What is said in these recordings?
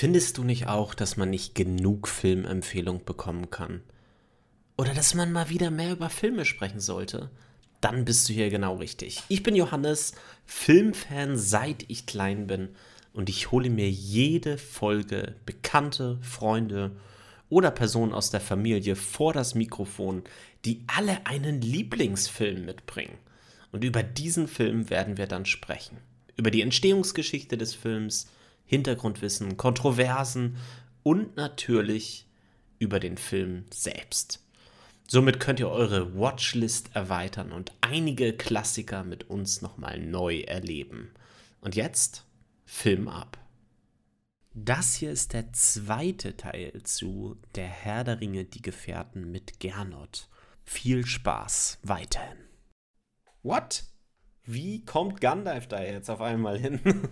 Findest du nicht auch, dass man nicht genug Filmempfehlung bekommen kann? Oder dass man mal wieder mehr über Filme sprechen sollte? Dann bist du hier genau richtig. Ich bin Johannes, Filmfan seit ich klein bin und ich hole mir jede Folge Bekannte, Freunde oder Personen aus der Familie vor das Mikrofon, die alle einen Lieblingsfilm mitbringen. Und über diesen Film werden wir dann sprechen. Über die Entstehungsgeschichte des Films, Hintergrundwissen, Kontroversen und natürlich über den Film selbst. Somit könnt ihr eure Watchlist erweitern und einige Klassiker mit uns nochmal neu erleben. Und jetzt Film ab. Das hier ist der zweite Teil zu Der Herr der Ringe, die Gefährten mit Gernot. Viel Spaß weiterhin. What? Wie kommt Gandalf da jetzt auf einmal hin?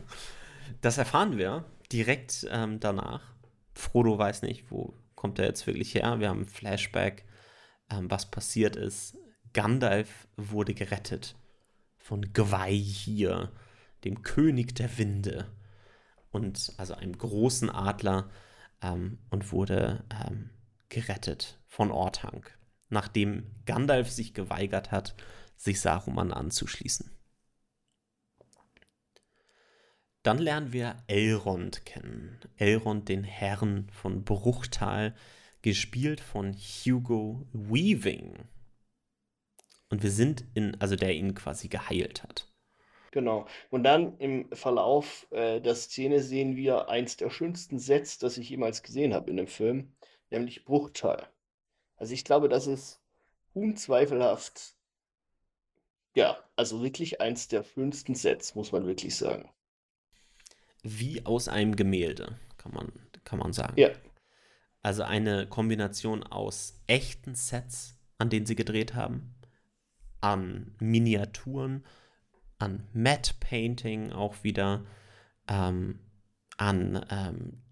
Das erfahren wir direkt ähm, danach. Frodo weiß nicht, wo kommt er jetzt wirklich her. Wir haben ein Flashback, ähm, was passiert ist. Gandalf wurde gerettet von Gwei hier, dem König der Winde. Und also einem großen Adler ähm, und wurde ähm, gerettet von Orthanc, nachdem Gandalf sich geweigert hat, sich Saruman anzuschließen. Dann lernen wir Elrond kennen. Elrond, den Herrn von Bruchtal, gespielt von Hugo Weaving. Und wir sind in, also der ihn quasi geheilt hat. Genau. Und dann im Verlauf äh, der Szene sehen wir eins der schönsten Sets, das ich jemals gesehen habe in dem Film, nämlich Bruchtal. Also ich glaube, das ist unzweifelhaft, ja, also wirklich eins der schönsten Sets, muss man wirklich sagen wie aus einem Gemälde, kann man, kann man sagen. Ja. Also eine Kombination aus echten Sets, an denen sie gedreht haben, an Miniaturen, an Matte Painting auch wieder, ähm, an ähm,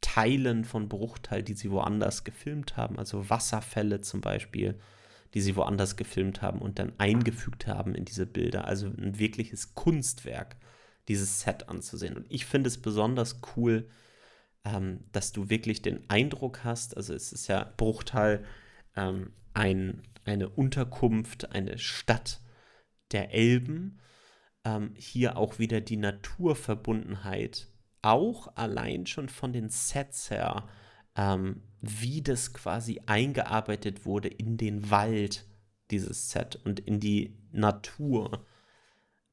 Teilen von Bruchteil, die sie woanders gefilmt haben, also Wasserfälle zum Beispiel, die sie woanders gefilmt haben und dann eingefügt haben in diese Bilder. Also ein wirkliches Kunstwerk dieses Set anzusehen. Und ich finde es besonders cool, ähm, dass du wirklich den Eindruck hast, also es ist ja Bruchtal ähm, ein, eine Unterkunft, eine Stadt der Elben. Ähm, hier auch wieder die Naturverbundenheit, auch allein schon von den Sets her, ähm, wie das quasi eingearbeitet wurde in den Wald, dieses Set und in die Natur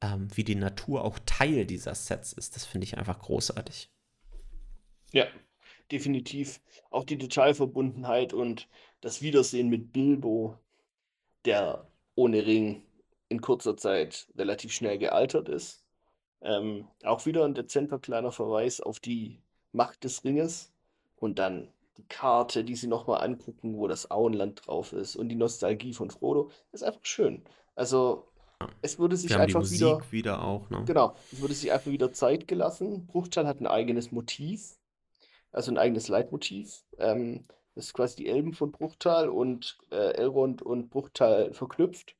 ähm, wie die Natur auch Teil dieser Sets ist. Das finde ich einfach großartig. Ja, definitiv. Auch die Detailverbundenheit und das Wiedersehen mit Bilbo, der ohne Ring in kurzer Zeit relativ schnell gealtert ist. Ähm, auch wieder ein dezenter kleiner Verweis auf die Macht des Ringes und dann die Karte, die sie nochmal angucken, wo das Auenland drauf ist und die Nostalgie von Frodo. Ist einfach schön. Also es würde sich haben die einfach Musik wieder, wieder auch, ne? genau, es würde sich einfach wieder Zeit gelassen. Bruchtal hat ein eigenes Motiv, also ein eigenes Leitmotiv. Ähm, das ist quasi die Elben von Bruchtal und äh, Elrond und Bruchtal verknüpft.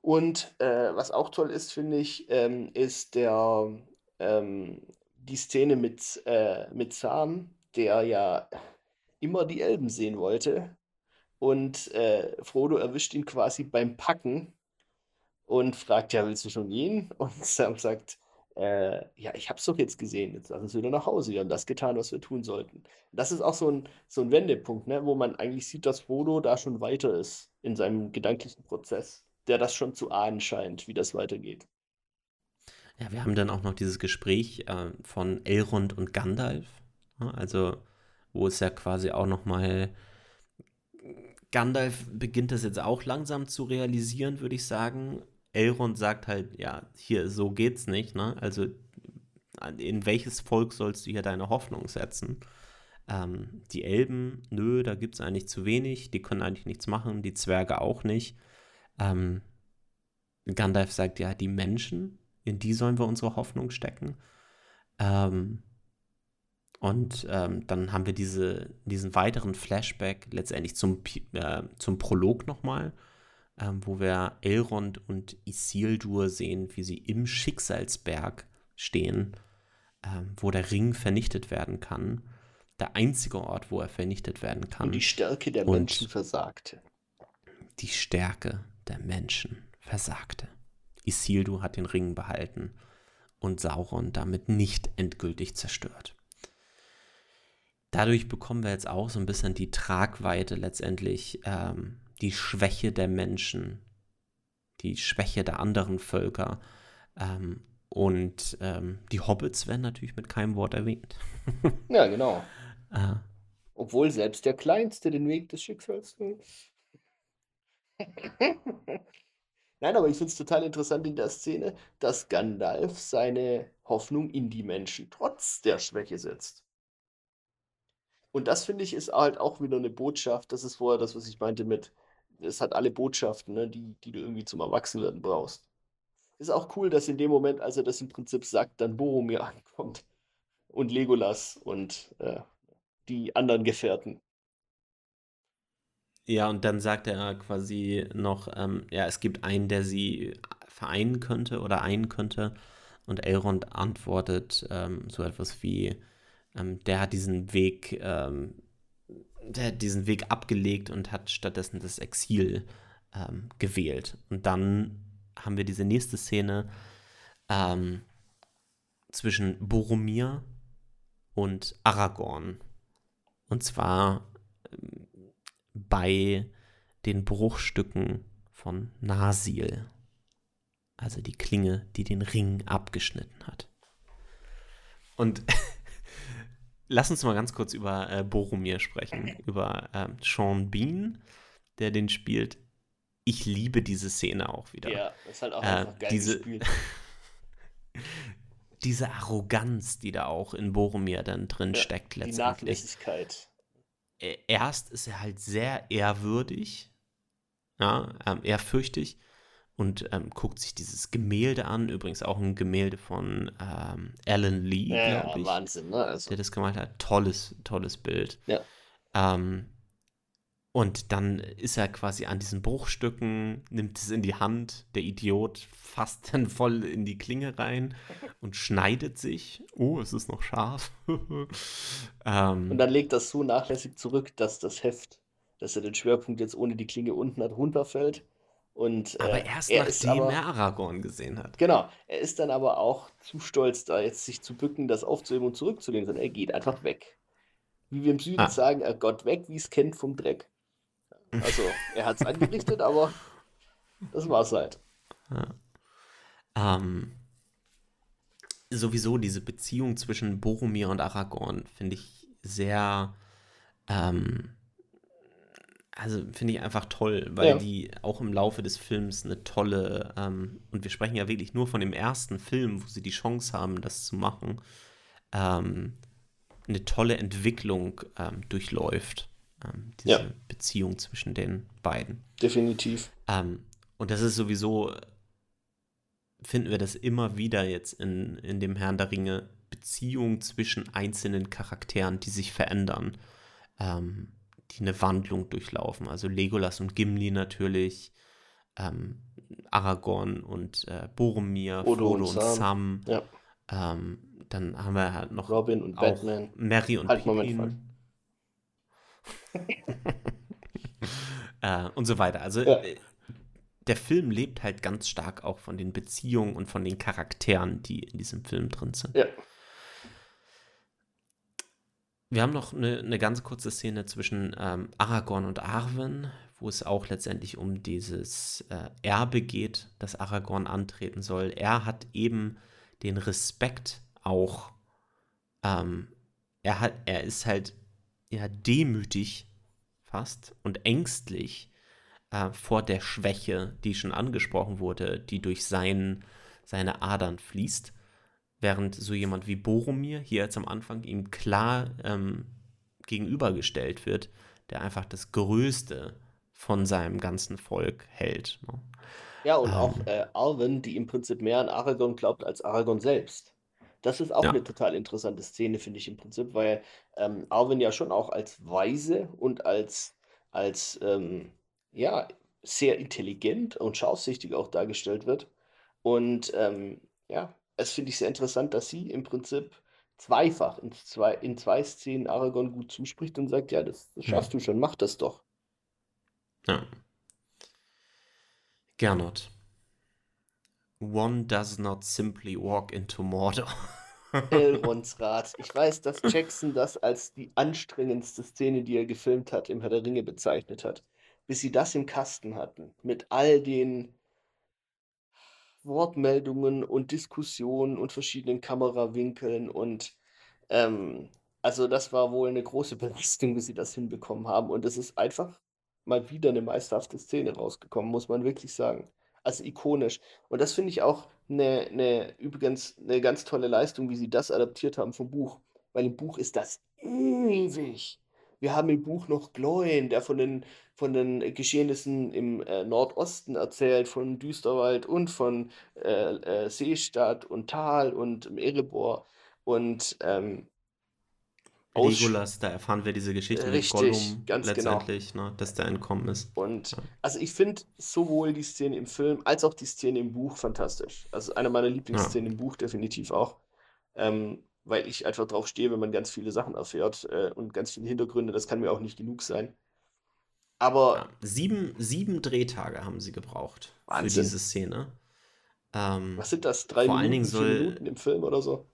Und äh, was auch toll ist, finde ich, ähm, ist der, ähm, die Szene mit, äh, mit Sam, der ja immer die Elben sehen wollte. Und äh, Frodo erwischt ihn quasi beim Packen und fragt, ja, willst du schon gehen? Und Sam sagt, äh, ja, ich hab's doch jetzt gesehen, jetzt lass uns wieder nach Hause. Wir haben das getan, was wir tun sollten. Das ist auch so ein, so ein Wendepunkt, ne, wo man eigentlich sieht, dass Frodo da schon weiter ist in seinem gedanklichen Prozess, der das schon zu ahnen scheint, wie das weitergeht. Ja, wir haben dann auch noch dieses Gespräch äh, von Elrond und Gandalf, ne? also wo es ja quasi auch noch mal Gandalf beginnt das jetzt auch langsam zu realisieren, würde ich sagen. Elrond sagt halt, ja, hier, so geht's nicht, ne? Also, in welches Volk sollst du hier deine Hoffnung setzen? Ähm, die Elben, nö, da gibt's eigentlich zu wenig, die können eigentlich nichts machen, die Zwerge auch nicht. Ähm, Gandalf sagt, ja, die Menschen, in die sollen wir unsere Hoffnung stecken. Ähm, und ähm, dann haben wir diese, diesen weiteren Flashback letztendlich zum, äh, zum Prolog nochmal, ähm, wo wir Elrond und Isildur sehen, wie sie im Schicksalsberg stehen ähm, wo der Ring vernichtet werden kann. Der einzige Ort, wo er vernichtet werden kann. Und die Stärke der Und Menschen versagte. die Stärke der Menschen versagte. Isildur hat den Ring behalten und Sauron damit nicht endgültig zerstört. Dadurch bekommen wir jetzt auch so ein bisschen die Tragweite letztendlich, ähm, die Schwäche der Menschen, die Schwäche der anderen Völker. Ähm, und ähm, die Hobbits werden natürlich mit keinem Wort erwähnt. Ja, genau. äh, Obwohl selbst der Kleinste den Weg des Schicksals. Nein, aber ich finde es total interessant in der Szene, dass Gandalf seine Hoffnung in die Menschen trotz der Schwäche setzt. Und das finde ich ist halt auch wieder eine Botschaft. Das ist vorher das, was ich meinte mit, es hat alle Botschaften, ne, die, die du irgendwie zum Erwachsenwerden brauchst. Ist auch cool, dass in dem Moment, als er das im Prinzip sagt, dann Boromir ankommt und Legolas und äh, die anderen Gefährten. Ja, und dann sagt er quasi noch, ähm, ja, es gibt einen, der sie vereinen könnte oder einen könnte. Und Elrond antwortet ähm, so etwas wie, ähm, der hat diesen Weg, ähm, der hat diesen Weg abgelegt und hat stattdessen das Exil ähm, gewählt. Und dann haben wir diese nächste Szene ähm, zwischen Boromir und Aragorn. Und zwar ähm, bei den Bruchstücken von Nasil. Also die Klinge, die den Ring abgeschnitten hat. Und lass uns mal ganz kurz über äh, Boromir sprechen, über ähm, Sean Bean, der den spielt. Ich liebe diese Szene auch wieder. Ja, ist halt auch Äh, einfach geil diese- gespielt. Diese Arroganz, die da auch in Boromir dann drin Ja, steckt Die letztendlich. Nachlässigkeit. Ä- erst ist er halt sehr ehrwürdig, ja, ähm, ehrfürchtig und ähm, guckt sich dieses Gemälde an. Übrigens auch ein Gemälde von ähm, Alan Lee, Ja, glaube ich, Wahnsinn, ne? Also, der das gemalt hat. Tolles, tolles Bild. Ja. Ähm, und dann ist er quasi an diesen Bruchstücken, nimmt es in die Hand, der Idiot fasst dann voll in die Klinge rein und schneidet sich. Oh, es ist noch scharf. ähm, und dann legt das so nachlässig zurück, dass das Heft, dass er den Schwerpunkt jetzt ohne die Klinge unten hat, runterfällt. Und aber äh, erst er ist nachdem aber, er Aragorn gesehen hat. Genau, er ist dann aber auch zu stolz, da jetzt sich zu bücken, das aufzuheben und zurückzulegen, sondern er geht einfach weg. Wie wir im Süden Ah. sagen, er Gott weg, wie es kennt vom Dreck. Also, er hat es angerichtet, aber das war's halt. Ähm, sowieso diese Beziehung zwischen Boromir und Aragorn finde ich sehr, ähm, also finde ich einfach toll, weil Ja. die auch im Laufe des Films eine tolle, ähm, und wir sprechen ja wirklich nur von dem ersten Film, wo sie die Chance haben, das zu machen, ähm, eine tolle Entwicklung ähm, durchläuft. Ähm, diese Ja. Beziehung zwischen den beiden. Definitiv. Ähm, und das ist sowieso, finden wir das immer wieder jetzt in, in dem Herrn der Ringe, Beziehungen zwischen einzelnen Charakteren, die sich verändern, ähm, die eine Wandlung durchlaufen. Also Legolas und Gimli natürlich, ähm, Aragorn und äh, Boromir, Frodo Frodo, und und Sam. Sam. Ja. Ähm, dann haben wir halt noch Robin und Batman. Mary und Halt, Moment, Pippin. äh, und so weiter. Also Ja. äh, der Film lebt halt ganz stark auch von den Beziehungen und von den Charakteren, die in diesem Film drin sind. Ja. Wir haben noch eine, eine ganz kurze Szene zwischen ähm, Aragorn und Arwen, wo es auch letztendlich um dieses äh, Erbe geht, das Aragorn antreten soll. Er hat eben den Respekt auch, ähm, er hat, er ist halt ja demütig fast und ängstlich äh, vor der Schwäche, die schon angesprochen wurde, die durch sein, seine Adern fließt. Während so jemand wie Boromir hier jetzt am Anfang ihm klar ähm, gegenübergestellt wird, der einfach das Größte von seinem ganzen Volk hält. Ne? Ja, und Ähm. auch äh, Arwen, die im Prinzip mehr an Aragorn glaubt als Aragorn selbst. Das ist auch Ja. eine total interessante Szene, finde ich im Prinzip, weil ähm, Arwen ja schon auch als weise und als, als ähm, ja, sehr intelligent und scharfsichtig auch dargestellt wird. Und ähm, ja, es finde ich sehr interessant, dass sie im Prinzip zweifach in zwei, in zwei Szenen Aragorn gut zuspricht und sagt, ja, das, das schaffst du schon, mach das doch. Ja. Gernot. One does not simply walk into Mordor. Elrons Rat. Ich weiß, dass Jackson das als die anstrengendste Szene, die er gefilmt hat, im Herr der Ringe bezeichnet hat. Bis sie das im Kasten hatten, mit all den Wortmeldungen und Diskussionen und verschiedenen Kamerawinkeln und ähm, also das war wohl eine große Belastung, bis sie das hinbekommen haben. Und es ist einfach mal wieder eine meisterhafte Szene rausgekommen, muss man wirklich sagen. Also ikonisch. Und das finde ich auch eine, eine, übrigens eine ganz tolle Leistung, wie sie das adaptiert haben vom Buch. Weil im Buch ist das ewig. Wir haben im Buch noch Gloin, der von den, von den Geschehnissen im äh, Nordosten erzählt, von Düsterwald und von äh, äh, Seestadt und Tal und Erebor. Und ähm, Legolas, da erfahren wir diese Geschichte Richtig, mit Gollum ganz genau. letztendlich, ne, dass der entkommen ist. Und Ja. also ich finde sowohl die Szene im Film als auch die Szene im Buch fantastisch. Also eine meiner Lieblingsszenen im Buch definitiv auch. Ähm, weil ich einfach drauf stehe, wenn man ganz viele Sachen erfährt äh, und ganz viele Hintergründe, das kann mir auch nicht genug sein. Aber Ja, sieben, sieben Drehtage haben sie gebraucht für Wahnsinn. diese Szene. Ähm, was sind das? Drei Vor allen Minuten, Dingen vier soll- Minuten im Film oder so?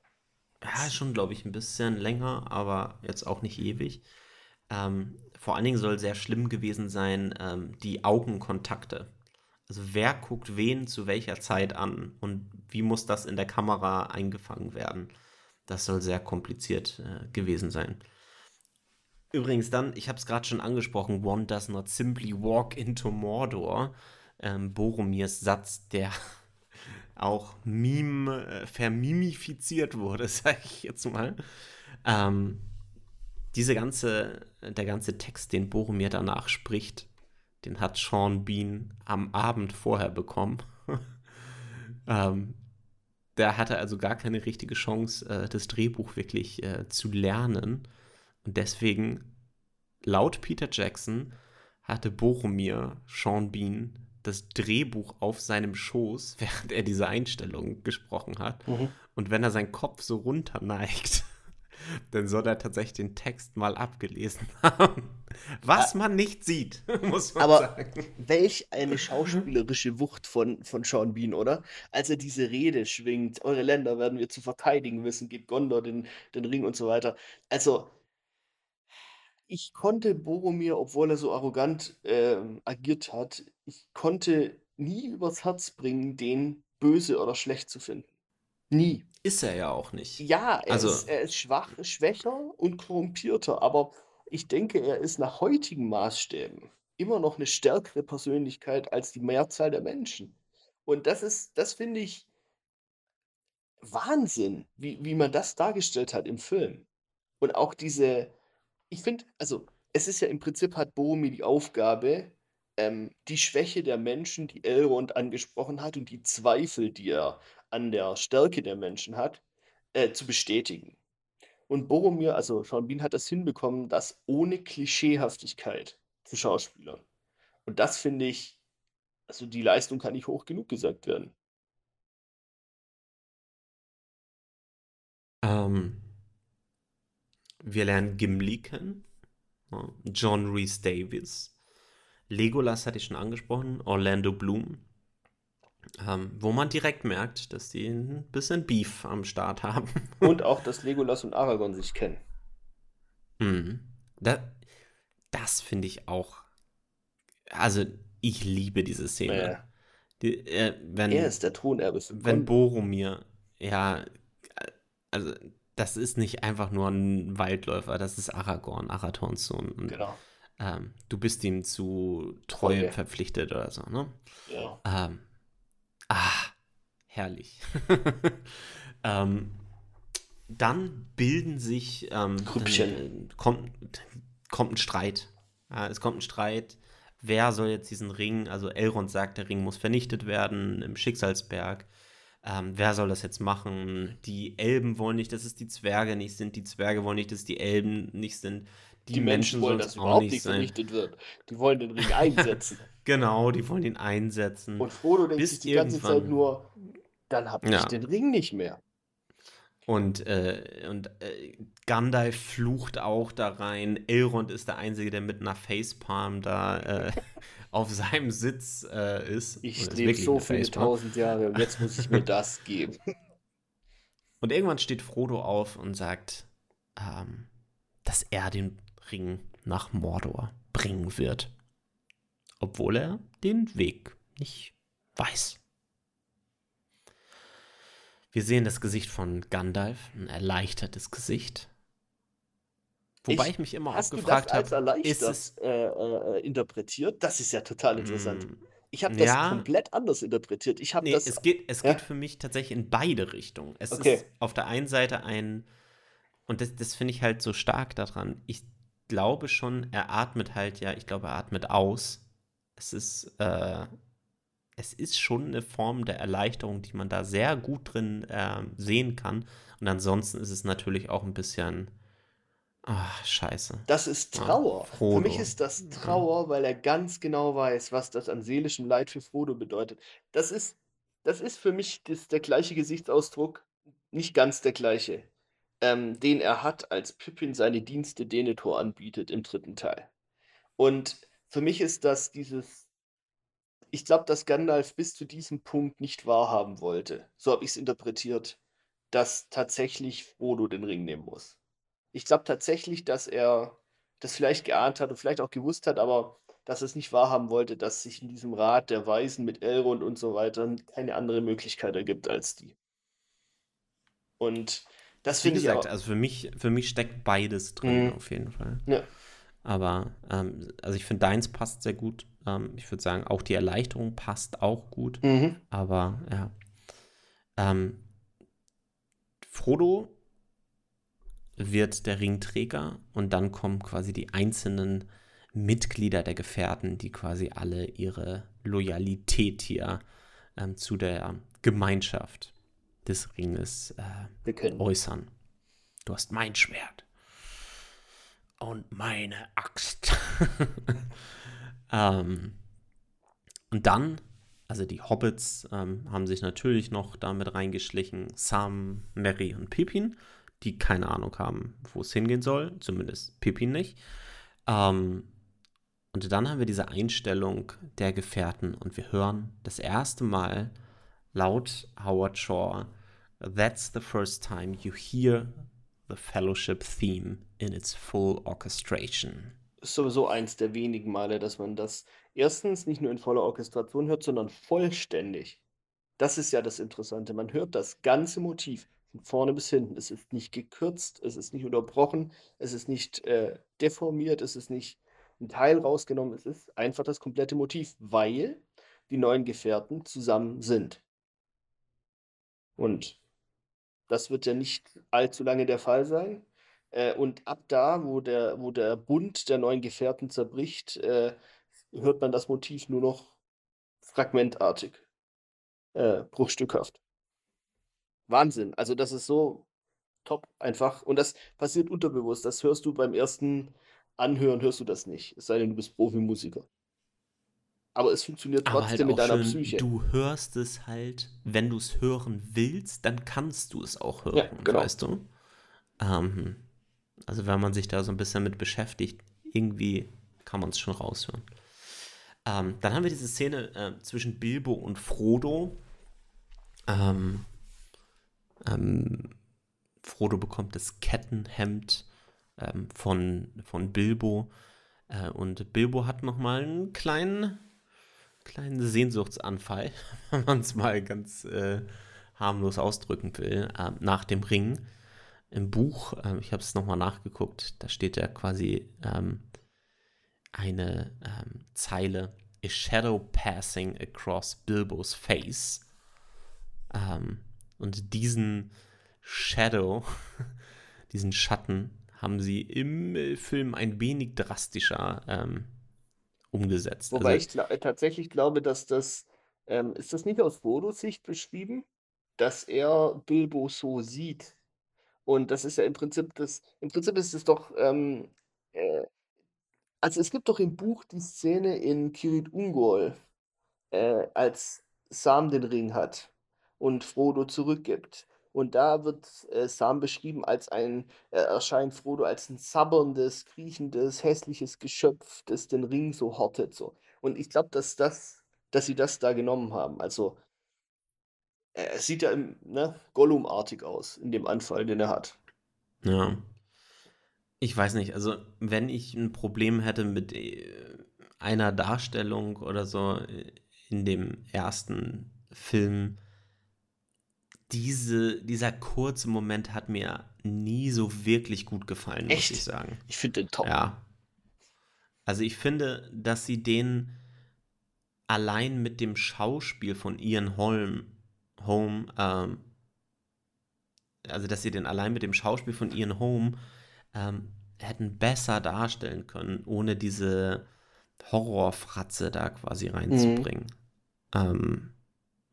Ja, schon, glaube ich, ein bisschen länger, aber jetzt auch nicht ewig. Ähm, vor allen Dingen soll sehr schlimm gewesen sein, ähm, die Augenkontakte. Also wer guckt wen zu welcher Zeit an und wie muss das in der Kamera eingefangen werden? Das soll sehr kompliziert äh, gewesen sein. Übrigens dann, ich habe es gerade schon angesprochen, One does not simply walk into Mordor. Ähm, Boromirs Satz, der auch Meme, äh, vermimifiziert wurde, sage ich jetzt mal. Ähm, diese ganze, der ganze Text, den Boromir danach spricht, den hat Sean Bean am Abend vorher bekommen. ähm, der hatte also gar keine richtige Chance, äh, das Drehbuch wirklich äh, zu lernen. Und deswegen, laut Peter Jackson, hatte Boromir Sean Bean das Drehbuch auf seinem Schoß, während er diese Einstellung gesprochen hat. Und wenn er seinen Kopf so runter neigt, dann soll er tatsächlich den Text mal abgelesen haben. Was man nicht sieht, muss man Aber sagen. welch eine schauspielerische Wucht von, von Sean Bean, oder? Als er diese Rede schwingt, eure Länder werden wir zu verteidigen wissen, gebt Gondor den, den Ring und so weiter. Also, ich konnte Boromir, obwohl er so arrogant ähm, agiert hat, ich konnte nie übers Herz bringen, den böse oder schlecht zu finden. Nie. Ist er ja auch nicht. Ja, er, Also- ist, er ist schwach, schwächer und korrumpierter, aber ich denke, er ist nach heutigen Maßstäben immer noch eine stärkere Persönlichkeit als die Mehrzahl der Menschen. Und das ist, das finde ich Wahnsinn, wie, wie man das dargestellt hat im Film. Und auch diese, ich finde, also es ist ja im Prinzip hat Boromir die Aufgabe, ähm, die Schwäche der Menschen, die Elrond angesprochen hat und die Zweifel, die er an der Stärke der Menschen hat, äh, zu bestätigen. Und Boromir, also Sean Bean hat das hinbekommen, das ohne Klischeehaftigkeit zu schauspielern. Und das finde ich, also die Leistung kann nicht hoch genug gesagt werden. Ähm, wir lernen Gimli kennen, John Rhys Davis, Legolas hatte ich schon angesprochen, Orlando Bloom, ähm, wo man direkt merkt, dass die ein bisschen Beef am Start haben. Und auch, dass Legolas und Aragorn sich kennen. Mhm. Da, das finde ich auch. Also, ich liebe diese Szene. Naja, Die, äh, wenn, er ist der Thronerbe wenn. Boromir, ja, also, das ist nicht einfach nur ein Waldläufer, das ist Aragorn, Arathorns Sohn. Und, Genau. ähm, du bist ihm zu Treue Treue. verpflichtet oder so, ne? Ja. Ähm, herrlich. ähm, dann bilden sich, ähm, Grüppchen. Kommt, kommt ein Streit. Ja, es kommt ein Streit. Wer soll jetzt diesen Ring, also Elrond sagt, der Ring muss vernichtet werden im Schicksalsberg. Ähm, wer soll das jetzt machen? Die Elben wollen nicht, dass es die Zwerge nicht sind. Die Zwerge wollen nicht, dass die Elben nicht sind. Die, Die Menschen wollen, sollen dass es überhaupt nicht vernichtet wird. Die wollen den Ring einsetzen. Genau, die wollen ihn einsetzen. Und Frodo denkt Bis sich die ganze Zeit nur, dann hab ich Ja. den Ring nicht mehr. Und, äh, und äh, Gandalf flucht auch da rein. Elrond ist der Einzige, der mit einer Facepalm da äh, auf seinem Sitz äh, ist. Ich lebe so viele tausend Jahre und jetzt muss ich mir das geben. Und irgendwann steht Frodo auf und sagt, ähm, dass er den Ring nach Mordor bringen wird. Obwohl er den Weg nicht weiß. Wir sehen das Gesicht von Gandalf, ein erleichtertes Gesicht. Wobei ich, ich mich immer auch gefragt habe, ist es äh, äh, interpretiert? Das ist ja total interessant. Mm, ich habe das ja, komplett anders interpretiert. Ich habe nee, das. Es geht, es ja? geht für mich tatsächlich in beide Richtungen. Es okay. ist auf der einen Seite ein und das, das finde ich halt so stark daran. Ich glaube schon, er atmet halt ja. Ich glaube, er atmet aus. Es ist äh, es ist schon eine Form der Erleichterung, die man da sehr gut drin äh, sehen kann. Und ansonsten ist es natürlich auch ein bisschen. Ach, scheiße. Das ist Trauer. Ja, für mich ist das Trauer, weil er ganz genau weiß, was das an seelischem Leid für Frodo bedeutet. Das ist, das ist für mich das, der gleiche Gesichtsausdruck, nicht ganz der gleiche, ähm, den er hat, als Pippin seine Dienste Denethor anbietet im dritten Teil. Und für mich ist das dieses ich glaube, dass Gandalf bis zu diesem Punkt nicht wahrhaben wollte. So habe ich es interpretiert, dass tatsächlich Frodo den Ring nehmen muss. Ich glaube tatsächlich, dass er das vielleicht geahnt hat und vielleicht auch gewusst hat, aber dass er es nicht wahrhaben wollte, dass sich in diesem Rat der Weisen mit Elrond und so weiter keine andere Möglichkeit ergibt als die. Und das finde ich auch. Also für mich, für mich steckt beides drin, mhm. auf jeden Fall. Ja. Aber ähm, also ich finde, deins passt sehr gut. Ähm, ich würde sagen, auch die Erleichterung passt auch gut. Mhm. Aber ja. Ähm, Frodo wird der Ringträger und dann kommen quasi die einzelnen Mitglieder der Gefährten, die quasi alle ihre Loyalität hier ähm, zu der Gemeinschaft des Ringes äh, äußern. Du hast mein Schwert und meine Axt. ähm, und dann, also die Hobbits ähm, haben sich natürlich noch damit reingeschlichen, Sam, Mary und Pippin, die keine Ahnung haben, wo es hingehen soll, zumindest Pippin nicht. Ähm, und dann haben wir diese Einstellung der Gefährten und wir hören das erste Mal laut Howard Shaw, That's the first time you hear the Fellowship Theme in its full orchestration. Ist sowieso eins der wenigen Male, dass man das erstens nicht nur in voller Orchestration hört, sondern vollständig. Das ist ja das Interessante. Man hört das ganze Motiv von vorne bis hinten. Es ist nicht gekürzt, es ist nicht unterbrochen, es ist nicht äh, deformiert, es ist nicht ein Teil rausgenommen, es ist einfach das komplette Motiv, weil die neuen Gefährten zusammen sind. Und das wird ja nicht allzu lange der Fall sein. Äh, und ab da, wo der, wo der Bund der neuen Gefährten zerbricht, äh, hört man das Motiv nur noch fragmentartig, äh, bruchstückhaft. Wahnsinn. Also das ist so top einfach. Und das passiert unterbewusst. Das hörst du beim ersten Anhören, hörst du das nicht. Es sei denn, du bist Profimusiker aber es funktioniert trotzdem halt mit deiner schön, Psyche. Du hörst es halt, wenn du es hören willst, dann kannst du es auch hören, ja, genau. weißt du? Ähm, also wenn man sich da so ein bisschen mit beschäftigt, irgendwie kann man es schon raushören. Ähm, dann haben wir diese Szene äh, zwischen Bilbo und Frodo. Ähm, ähm Frodo bekommt das Kettenhemd ähm, von, von Bilbo. Äh, und Bilbo hat nochmal einen kleinen kleinen Sehnsuchtsanfall, wenn man es mal ganz äh, harmlos ausdrücken will, äh, nach dem Ring. Im Buch, äh, ich habe es nochmal nachgeguckt, da steht ja quasi ähm, eine ähm, Zeile, a shadow passing across Bilbo's face. Ähm, und diesen Shadow, diesen Schatten, haben sie im Film ein wenig drastischer ähm, umgesetzt. Wobei also, ich gl tatsächlich glaube, dass das, ähm, ist das nicht aus Frodos Sicht beschrieben, dass er Bilbo so sieht? Und das ist ja im Prinzip das, im Prinzip ist es doch, ähm, äh, also es gibt doch im Buch die Szene in Kirit Ungol, äh, als Sam den Ring hat und Frodo zurückgibt. Und da wird äh, Sam beschrieben als ein, äh, erscheint Frodo als ein sabberndes, kriechendes, hässliches Geschöpf, das den Ring so hortet. So. Und ich glaube, dass das, dass sie das da genommen haben. Also es sieht ja im, ne, Gollum-artig aus in dem Anfall, den er hat. Ja. Ich weiß nicht, also wenn ich ein Problem hätte mit äh, einer Darstellung oder so äh, in dem ersten Film, diese, dieser kurze Moment hat mir nie so wirklich gut gefallen, Echt? muss ich sagen. Ich finde den top. Ja. Also ich finde, dass sie den allein mit dem Schauspiel von Ian Holm, Holm, ähm, also dass sie den allein mit dem Schauspiel von Ian Holm ähm, hätten besser darstellen können, ohne diese Horrorfratze da quasi reinzubringen. Ähm,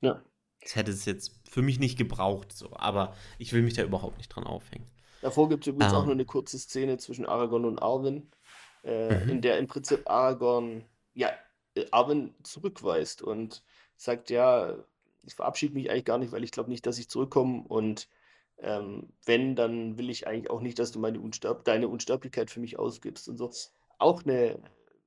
Ja. das hätte es jetzt für mich nicht gebraucht, so, aber ich will mich da überhaupt nicht dran aufhängen. Davor gibt es übrigens auch Ähm. noch eine kurze Szene zwischen Aragorn und Arwen, äh, Mhm. in der im Prinzip Aragorn ja, äh, Arwen zurückweist und sagt, ja, ich verabschiede mich eigentlich gar nicht, weil ich glaube nicht, dass ich zurückkomme und ähm, wenn, dann will ich eigentlich auch nicht, dass du meine Unsterb deine Unsterblichkeit für mich ausgibst und so. Auch eine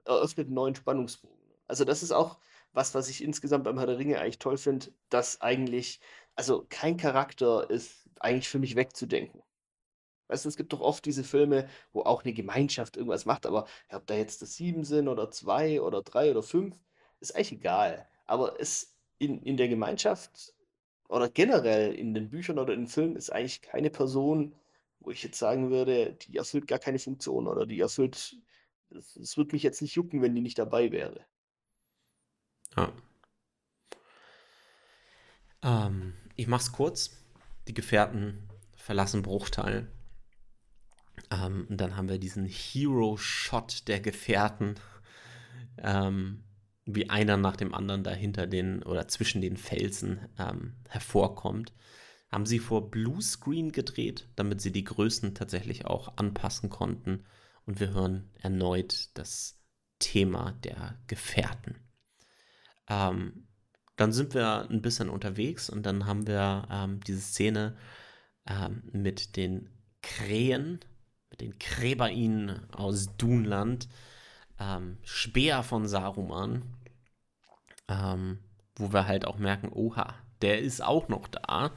eröffnet einen neuen Spannungsbogen. Also das ist auch was, was ich insgesamt beim Herr der Ringe eigentlich toll finde, dass eigentlich, also kein Charakter ist eigentlich für mich wegzudenken. Weißt du, es gibt doch oft diese Filme, wo auch eine Gemeinschaft irgendwas macht, aber ob da jetzt das sieben sind oder zwei oder drei oder fünf, ist eigentlich egal. Aber es in, in der Gemeinschaft oder generell in den Büchern oder in den Filmen ist eigentlich keine Person, wo ich jetzt sagen würde, die erfüllt gar keine Funktion oder die erfüllt, es, würde mich jetzt nicht jucken, wenn die nicht dabei wäre. Ja. Ähm, ich mach's kurz. Die Gefährten verlassen Bruchtal. Ähm, und dann haben wir diesen Hero-Shot der Gefährten, ähm, wie einer nach dem anderen da hinter den oder zwischen den Felsen ähm, hervorkommt. Haben sie vor Bluescreen gedreht, damit sie die Größen tatsächlich auch anpassen konnten. Und wir hören erneut das Thema der Gefährten. Ähm, dann sind wir ein bisschen unterwegs und dann haben wir ähm, diese Szene ähm, mit den Krähen, mit den Kräberinen aus Dunland, ähm, Speer von Saruman, ähm, wo wir halt auch merken, oha, der ist auch noch da.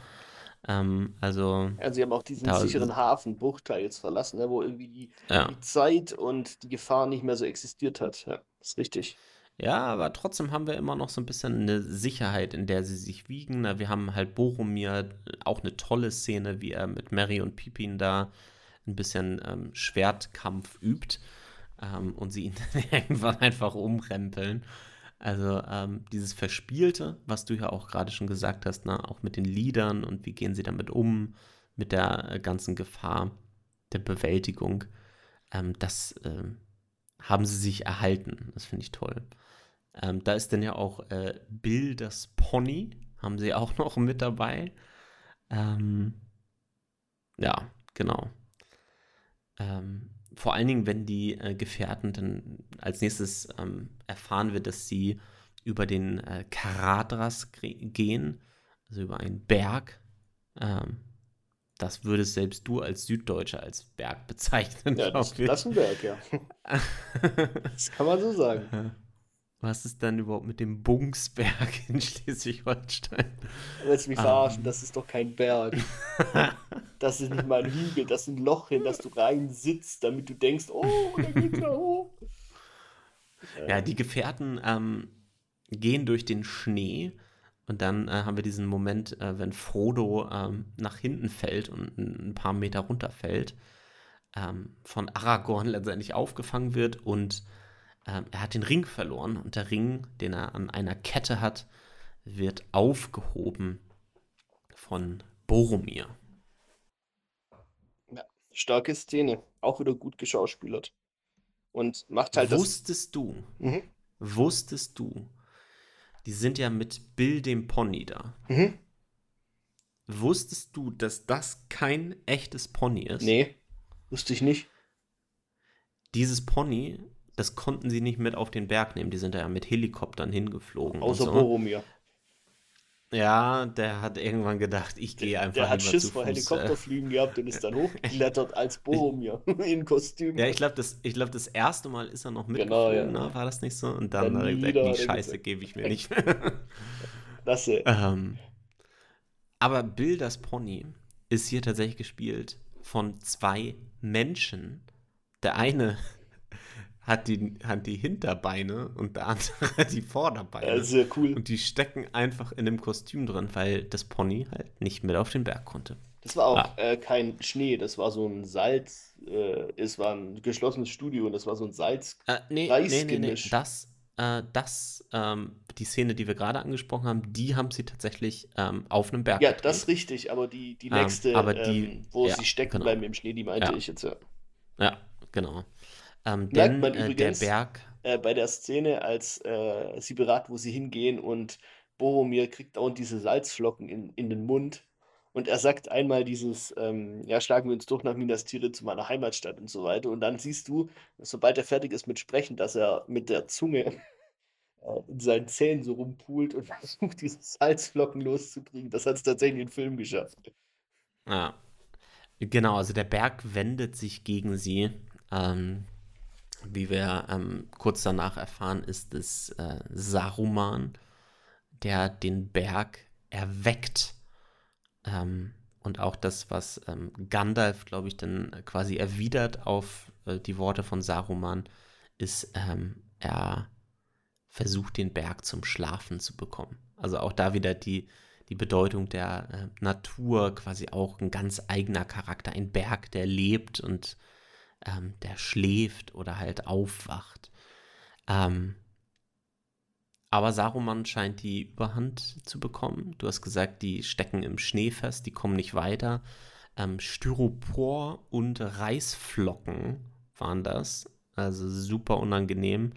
Ähm, also, Also sie haben auch diesen sicheren Hafen Bruchteil jetzt verlassen, ne, wo irgendwie die, ja. die Zeit und die Gefahr nicht mehr so existiert hat. Ja, ist richtig. Ja, aber trotzdem haben wir immer noch so ein bisschen eine Sicherheit, in der sie sich wiegen. Na, Wir haben halt Boromir, auch eine tolle Szene, wie er mit Mary und Pippin da ein bisschen ähm, Schwertkampf übt ähm, und sie ihn irgendwann einfach umrempeln. Also ähm, dieses Verspielte, was du ja auch gerade schon gesagt hast, ne? auch mit den Liedern und wie gehen sie damit um, mit der äh, ganzen Gefahr der Bewältigung, ähm, das ähm, haben sie sich erhalten. Das finde ich toll. Ähm, da ist dann ja auch äh, Bill das Pony, haben sie auch noch mit dabei. Ähm, ja, genau. Ähm, vor allen Dingen, wenn die äh, Gefährten dann als nächstes ähm, erfahren wird, dass sie über den äh, Karadras gehen, also über einen Berg. Ähm, das würdest selbst du als Süddeutscher als Berg bezeichnen, Ja, das, das ist ein Berg, ja. Das kann man so sagen. Was ist dann überhaupt mit dem Bungsberg in Schleswig-Holstein? Willst du mich Ah. verarschen? Das ist doch kein Berg. Das ist nicht mal ein Hügel, das ist ein Loch, in das du rein sitzt, damit du denkst, oh, da geht's ja hoch. Ja, die Gefährten ähm, gehen durch den Schnee und dann äh, haben wir diesen Moment, äh, wenn Frodo ähm, nach hinten fällt und ein, ein paar Meter runterfällt, ähm, von Aragorn letztendlich aufgefangen wird und ähm, er hat den Ring verloren und der Ring, den er an einer Kette hat, wird aufgehoben von Boromir. Starke Szene, auch wieder gut geschauspielert. Und macht halt das. Wusstest du, Mhm. wusstest du, die sind ja mit Bill dem Pony da. Mhm. Wusstest du, dass das kein echtes Pony ist? Nee, wusste ich nicht. Dieses Pony, das konnten sie nicht mit auf den Berg nehmen. Die sind da ja mit Helikoptern hingeflogen. Außer so. Boromir. Ja, der hat irgendwann gedacht, ich gehe einfach Der hat Schiss vor äh. Helikopterflügen gehabt und ist dann hochgeklettert als Boromir in Kostüm. Ja, ich glaube, das, ich glaub, das erste Mal ist er noch Genau, mitgeflogen, ja. ne? war das nicht so? Und dann Dann hat er gesagt, die Scheiße gebe ich mir nicht mehr. Klasse. ähm, aber Bill das Pony ist hier tatsächlich gespielt von zwei Menschen. Der eine hat die, hat die Hinterbeine und der andere die Vorderbeine. Ja, sehr cool. Und die stecken einfach in dem Kostüm drin, weil das Pony halt nicht mit auf den Berg konnte. Das war auch Ah. äh, kein Schnee, das war so ein Salz. Äh, es war ein geschlossenes Studio und das war so ein Salz. Äh, nee, nee, nee, nee. Das, äh, das, ähm, die Szene, die wir gerade angesprochen haben, die haben sie tatsächlich ähm, auf einem Berg Ja, gedreht. das richtig, aber die, die Ähm, nächste, aber die- ähm, wo ja, sie stecken genau. bleiben im Schnee, die meinte Ja. ich jetzt ja. Ja, genau. Ähm, Merkt denn man äh, der übrigens, Berg, Äh, bei der Szene, als äh, sie beraten, wo sie hingehen und Boromir kriegt dauernd diese Salzflocken in, in den Mund. Und er sagt einmal dieses, ähm, ja, schlagen wir uns durch nach Minas Tirith zu meiner Heimatstadt und so weiter. Und dann siehst du, sobald er fertig ist mit Sprechen, dass er mit der Zunge äh, in seinen Zähnen so rumpult und versucht, diese Salzflocken loszukriegen. Das hat es tatsächlich den Film geschafft. ja, genau, also der Berg wendet sich gegen sie. Ähm, wie wir ähm, kurz danach erfahren, ist es äh, Saruman, der den Berg erweckt. Ähm, und auch das, was ähm, Gandalf, glaube ich, dann quasi erwidert auf äh, die Worte von Saruman, ist, ähm, er versucht, den Berg zum Schlafen zu bekommen. Also auch da wieder die, die Bedeutung der äh, Natur, quasi auch ein ganz eigener Charakter, ein Berg, der lebt und ähm, der schläft oder halt aufwacht. Ähm, aber Saruman scheint die Überhand zu bekommen. Du hast gesagt, die stecken im Schnee fest, die kommen nicht weiter. Ähm, Styropor und Reisflocken waren das. Also super unangenehm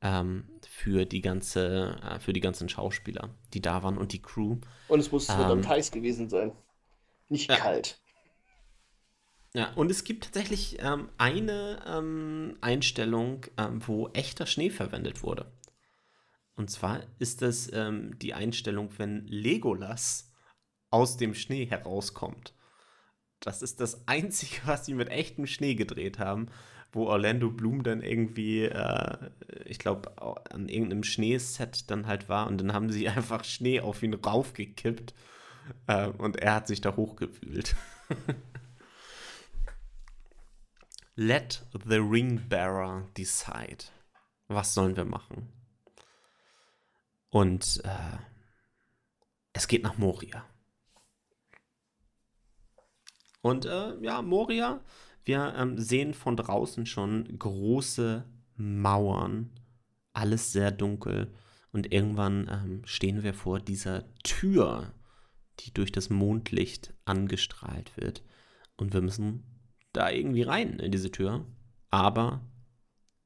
ähm, für die ganze, äh, für die ganzen Schauspieler, die da waren und die Crew. Und es muss Ähm, verdammt heiß gewesen sein. Nicht ja. kalt. Ja, und es gibt tatsächlich ähm, eine ähm, Einstellung, ähm, wo echter Schnee verwendet wurde. Und zwar ist das ähm, die Einstellung, wenn Legolas aus dem Schnee herauskommt. Das ist das Einzige, was sie mit echtem Schnee gedreht haben, wo Orlando Bloom dann irgendwie, äh, ich glaube, an irgendeinem Schneeset dann halt war und dann haben sie einfach Schnee auf ihn raufgekippt äh, und er hat sich da hochgewühlt. Let the ring bearer decide. Was sollen wir machen? Und äh, es geht nach Moria. Und äh, ja, Moria, wir ähm, sehen von draußen schon große Mauern, alles sehr dunkel. Und irgendwann ähm, stehen wir vor dieser Tür, die durch das Mondlicht angestrahlt wird. Und wir müssen da irgendwie rein in diese Tür. Aber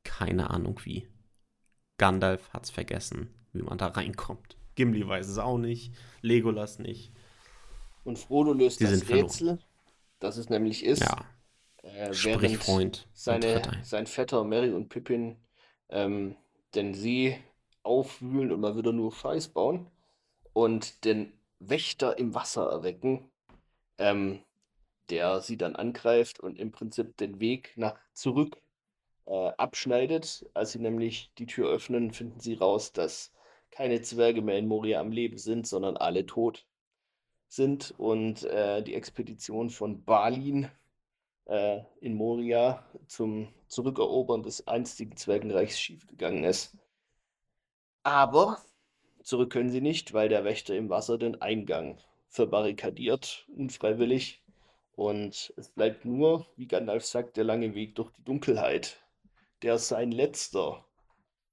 keine Ahnung wie. Gandalf hat's vergessen, wie man da reinkommt. Gimli weiß es auch nicht, Legolas nicht. Und Frodo löst Die das. Rätsel, das es nämlich ist. Ja, Äh, sprich während Freund. und seine, sein Vetter Mary und Pippin ähm, den See aufwühlen und mal wieder nur Scheiß bauen und den Wächter im Wasser erwecken, ähm, der sie dann angreift und im Prinzip den Weg nach zurück äh, abschneidet. Als sie nämlich die Tür öffnen, finden sie raus, dass keine Zwerge mehr in Moria am Leben sind, sondern alle tot sind und äh, die Expedition von Balin äh, in Moria zum Zurückerobern des einstigen Zwergenreichs schiefgegangen ist. Aber zurück können sie nicht, weil der Wächter im Wasser den Eingang verbarrikadiert, unfreiwillig. Und es bleibt nur, wie Gandalf sagt, der lange Weg durch die Dunkelheit, der sein letzter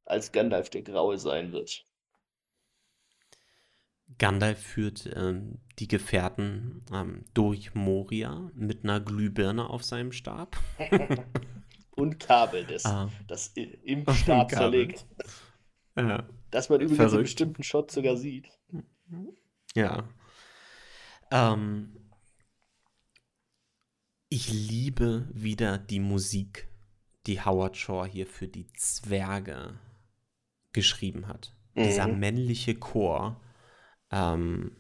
als Gandalf der Graue sein wird. Gandalf führt ähm, die Gefährten ähm, durch Moria mit einer Glühbirne auf seinem Stab. Und Kabel, das, Ah. das im Stab Kabel. verlegt. Ja. Das man übrigens Verrückt. bestimmten Shot sogar sieht. Ja. Ähm, ich liebe wieder die Musik, die Howard Shore hier für die Zwerge geschrieben hat. Dieser Mhm. männliche Chor, ähm,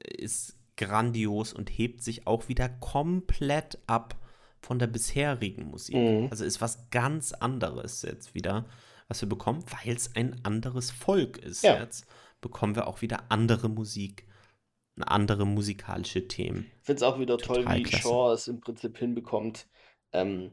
ist grandios und hebt sich auch wieder komplett ab von der bisherigen Musik. Mhm. Also ist was ganz anderes jetzt wieder, was wir bekommen, weil es ein anderes Volk ist Ja. jetzt, bekommen wir auch wieder andere Musik, andere musikalische Themen. Ich finde es auch wieder toll, Total wie klasse. Shaw es im Prinzip hinbekommt, ähm,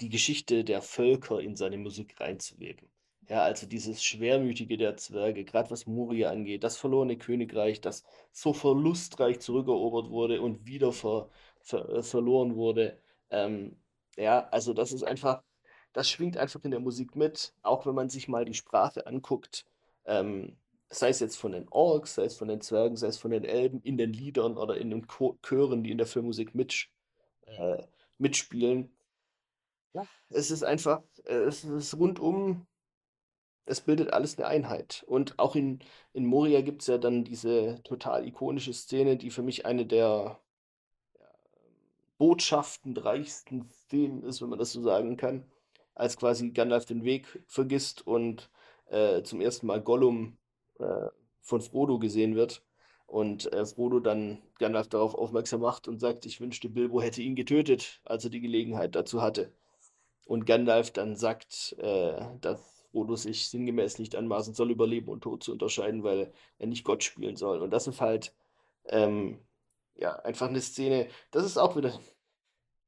die Geschichte der Völker in seine Musik reinzuweben. Ja, also dieses Schwermütige der Zwerge, gerade was Moria angeht, das verlorene Königreich, das so verlustreich zurückerobert wurde und wieder ver, ver, äh, verloren wurde. Ähm, ja, also das ist einfach, das schwingt einfach in der Musik mit, auch wenn man sich mal die Sprache anguckt. Ähm, sei es jetzt von den Orks, sei es von den Zwergen, sei es von den Elben, in den Liedern oder in den Chören, die in der Filmmusik mit, äh, mitspielen. Ja, es ist einfach, äh, es ist rundum, es bildet alles eine Einheit. Und auch in, in Moria gibt es ja dann diese total ikonische Szene, die für mich eine der botschaftenreichsten Szenen ist, wenn man das so sagen kann, als quasi Gandalf den Weg vergisst und äh, zum ersten Mal Gollum äh, von Frodo gesehen wird und äh, Frodo dann Gandalf darauf aufmerksam macht und sagt, ich wünschte, Bilbo hätte ihn getötet, als er die Gelegenheit dazu hatte. Und Gandalf dann sagt, äh, dass Frodo sich sinngemäß nicht anmaßen soll, über Leben und Tod zu unterscheiden, weil er nicht Gott spielen soll. Und das ist halt ähm, ja einfach eine Szene, das ist auch wieder,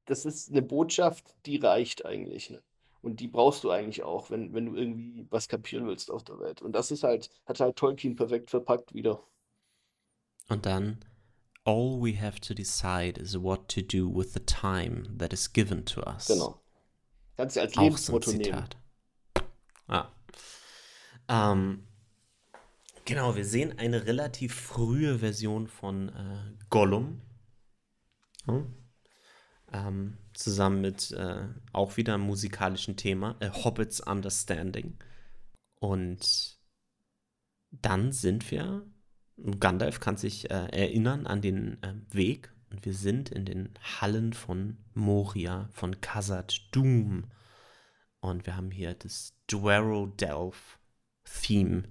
das ist eine Botschaft, die reicht eigentlich. Ne? Und die brauchst du eigentlich auch, wenn, wenn du irgendwie was kapieren willst auf der Welt. Und das ist halt, hat halt Tolkien perfekt verpackt wieder. Und dann, all we have to decide is what to do with the time that is given to us. Genau. Kannst du als Auch so Lebensmotto nehmen. Zitat. Ah. Ähm, genau, wir sehen eine relativ frühe Version von äh, Gollum. Hm? Ähm, zusammen mit äh, auch wieder einem musikalischen Thema, A Hobbit's Understanding. Und dann sind wir, Gandalf kann sich äh, erinnern an den äh, Weg und wir sind in den Hallen von Moria, von Khazad Dûm. Und wir haben hier das Dwaro Delph Theme.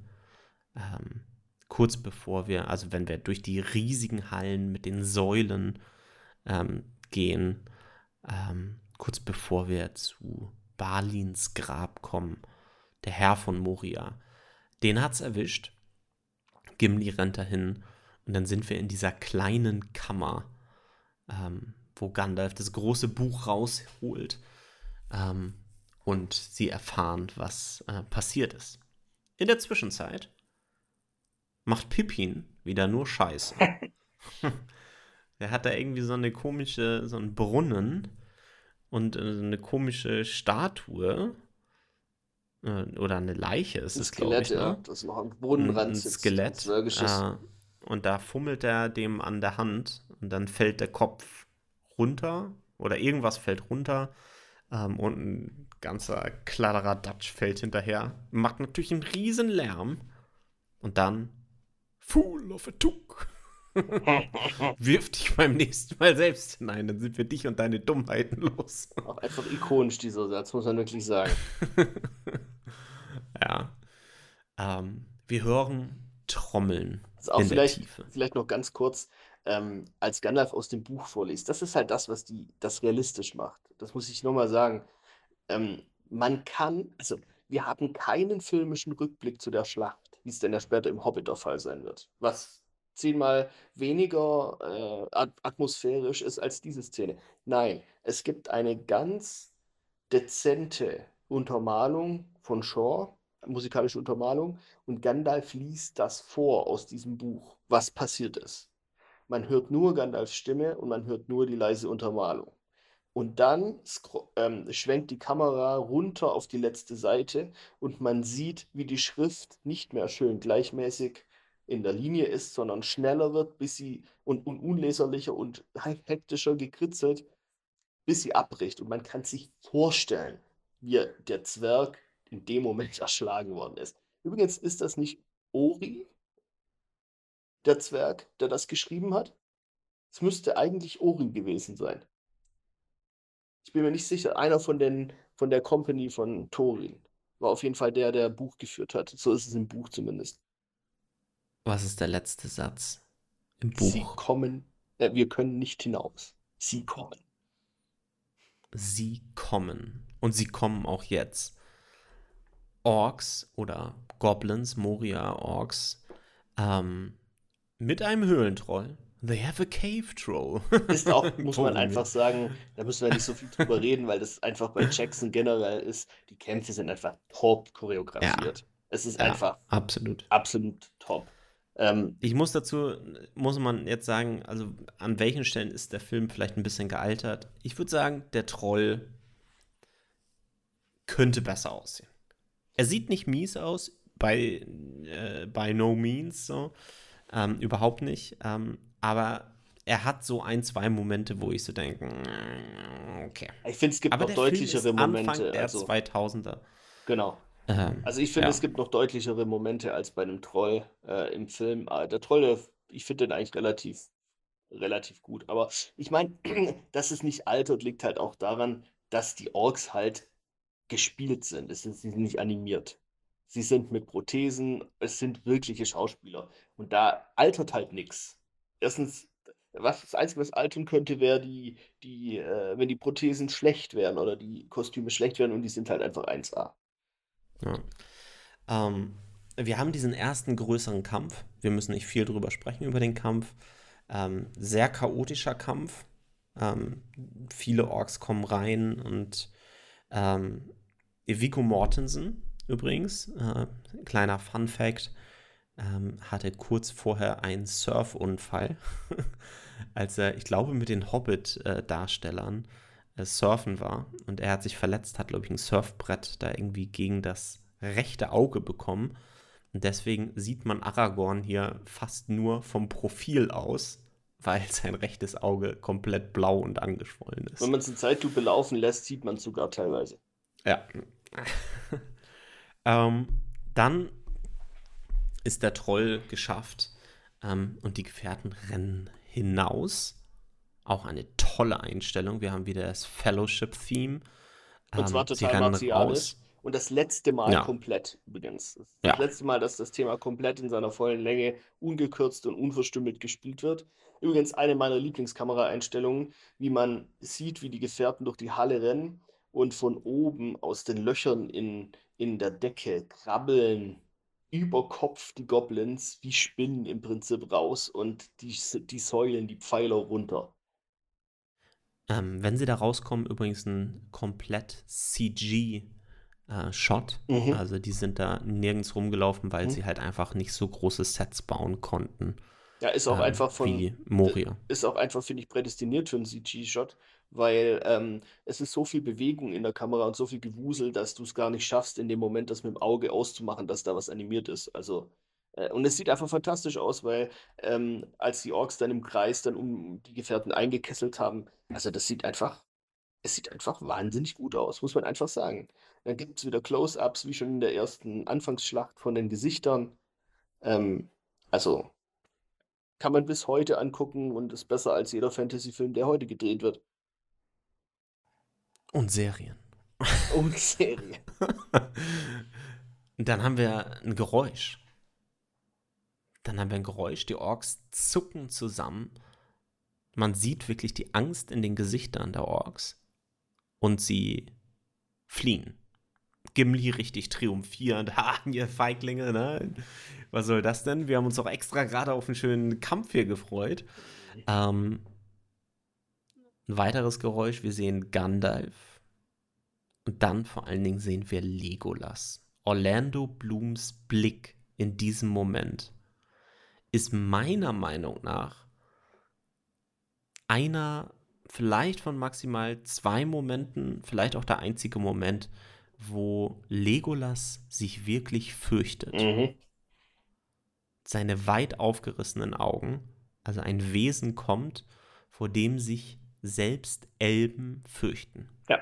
Ähm, kurz bevor wir, also wenn wir durch die riesigen Hallen mit den Säulen ähm, gehen, ähm, kurz bevor wir zu Balins Grab kommen, der Herr von Moria, den hat's erwischt. Gimli rennt dahin und dann sind wir in dieser kleinen Kammer, ähm, wo Gandalf das große Buch rausholt ähm, und sie erfahren, was äh, passiert ist. In der Zwischenzeit macht Pippin wieder nur Scheiße. Der hat da irgendwie so eine komische, so einen Brunnen und äh, eine komische Statue äh, oder eine Leiche ist Ein es, glaube ich. Skelett, ja, Ne? das noch am ein, Brunnenrand ein. Skelett. Ein zwergisches. Äh, und da fummelt er dem an der Hand und dann fällt der Kopf runter oder irgendwas fällt runter ähm, und ein ganzer Kladderadatsch fällt hinterher. Macht natürlich einen riesen Lärm und dann Fool of a Took. Wirf dich beim nächsten Mal selbst hinein, dann sind wir dich und deine Dummheiten los. Auch einfach ikonisch, dieser Satz, muss man wirklich sagen. ja. Ähm, wir hören Trommeln Also auch in der vielleicht, Tiefe. vielleicht noch ganz kurz, ähm, als Gandalf aus dem Buch vorliest, das ist halt das, was die, das realistisch macht. Das muss ich nochmal sagen. Ähm, man kann, also wir haben keinen filmischen Rückblick zu der Schlacht, wie es denn ja später im Hobbit der Fall sein wird. Was zehnmal weniger äh, at atmosphärisch ist als diese Szene. Nein, es gibt eine ganz dezente Untermalung von Shaw, musikalische Untermalung, und Gandalf liest das vor aus diesem Buch, was passiert ist. Man hört nur Gandalfs Stimme und man hört nur die leise Untermalung. Und dann ähm, schwenkt die Kamera runter auf die letzte Seite und man sieht, wie die Schrift nicht mehr schön gleichmäßig in der Linie ist, sondern schneller wird, bis sie und, und unleserlicher und hektischer gekritzelt, bis sie abbricht. Und man kann sich vorstellen, wie er- der Zwerg in dem Moment erschlagen worden ist. Übrigens ist das nicht Ori, der Zwerg, der das geschrieben hat. Es müsste eigentlich Ori gewesen sein. Ich bin mir nicht sicher. Einer von den von der Company von Thorin war auf jeden Fall der, der Buch geführt hat. So ist es im Buch zumindest. Was ist der letzte Satz im Buch? Sie kommen, äh, wir können nicht hinaus. Sie kommen. Sie kommen. Und sie kommen auch jetzt. Orks oder Goblins, Moria Orks, ähm, mit einem Höhlentroll. They have a cave troll. Ist auch, muss man einfach sagen, da müssen wir nicht so viel drüber reden, weil das einfach bei Jackson generell ist. Die Kämpfe sind einfach top choreografiert. Ja. Es ist ja, einfach absolut, absolut top. Ähm, ich muss dazu, muss man jetzt sagen, also an welchen Stellen ist der Film vielleicht ein bisschen gealtert? Ich würde sagen, der Troll könnte besser aussehen. Er sieht nicht mies aus, bei, äh, by no means so. Ähm, überhaupt nicht. Ähm, aber er hat so ein, zwei Momente, wo ich so denke, okay. Ich finde, es gibt aber noch deutlichere Momente. Anfang der also, 2000er. Genau. Ähm, also ich finde, ja. es gibt noch deutlichere Momente als bei einem Troll äh, im Film. Ah, der Troll, ich finde den eigentlich relativ, relativ gut. Aber ich meine, dass es nicht altert, liegt halt auch daran, dass die Orks halt gespielt sind. Es sind, sie sind nicht animiert. Sie sind mit Prothesen, es sind wirkliche Schauspieler. Und da altert halt nichts. Erstens, was das Einzige, was altern könnte, wäre die, die, äh, wenn die Prothesen schlecht wären oder die Kostüme schlecht wären und die sind halt einfach 1A. Ja. Ähm, wir haben diesen ersten größeren Kampf. Wir müssen nicht viel drüber sprechen über den Kampf. Ähm, sehr chaotischer Kampf. Ähm, viele Orks kommen rein und ähm, Vico Mortensen übrigens, äh, kleiner Fun Fact, ähm, hatte kurz vorher einen Surfunfall, als er, ich glaube, mit den Hobbit-Darstellern äh, surfen war. Und er hat sich verletzt, hat, glaube ich, ein Surfbrett da irgendwie gegen das rechte Auge bekommen. Und deswegen sieht man Aragorn hier fast nur vom Profil aus, weil sein rechtes Auge komplett blau und angeschwollen ist. Wenn man es in Zeitlupe laufen lässt, sieht man es sogar teilweise. Ja. ähm, dann ist der Troll geschafft ähm, und die Gefährten rennen hinaus. Auch eine tolle Einstellung. Wir haben wieder das Fellowship-Theme. Und zwar ähm, total martialisch. Und das letzte Mal ja. komplett übrigens. Das, ja. das letzte Mal, dass das Thema komplett in seiner vollen Länge ungekürzt und unverstümmelt gespielt wird. Übrigens eine meiner Lieblingskameraeinstellungen, wie man sieht, wie die Gefährten durch die Halle rennen und von oben aus den Löchern in, in der Decke krabbeln über Kopf die Goblins wie Spinnen im Prinzip raus und die, die Säulen, die Pfeiler runter. Ähm, wenn sie da rauskommen, übrigens ein komplett CG äh, Shot. Mhm. Also die sind da nirgends rumgelaufen, weil mhm. sie halt einfach nicht so große Sets bauen konnten. Ja, ist auch ähm, einfach von. Wie Moria. Ist auch einfach, finde ich, prädestiniert für einen CG-Shot, weil ähm, es ist so viel Bewegung in der Kamera und so viel Gewusel, dass du es gar nicht schaffst, in dem Moment das mit dem Auge auszumachen, dass da was animiert ist. Also. Äh, und es sieht einfach fantastisch aus, weil ähm, als die Orks dann im Kreis dann um die Gefährten eingekesselt haben, also das sieht einfach, es sieht einfach wahnsinnig gut aus, muss man einfach sagen. Dann gibt es wieder Close-ups, wie schon in der ersten Anfangsschlacht von den Gesichtern. Ähm, also kann man bis heute angucken und ist besser als jeder Fantasy-Film, der heute gedreht wird. Und Serien. Und Serien. Dann haben wir ein Geräusch. Dann haben wir ein Geräusch. Die Orks zucken zusammen. Man sieht wirklich die Angst in den Gesichtern der Orks. Und sie fliehen. Gimli richtig triumphierend. Ha, ihr Feiglinge, ne? Was soll das denn? Wir haben uns auch extra gerade auf einen schönen Kampf hier gefreut. Ähm, ein weiteres Geräusch, wir sehen Gandalf. Und dann vor allen Dingen sehen wir Legolas. Orlando Blooms Blick in diesem Moment ist meiner Meinung nach einer vielleicht von maximal zwei Momenten, vielleicht auch der einzige Moment, wo Legolas sich wirklich fürchtet. Mhm. Seine weit aufgerissenen Augen, also ein Wesen kommt, vor dem sich selbst Elben fürchten. Ja.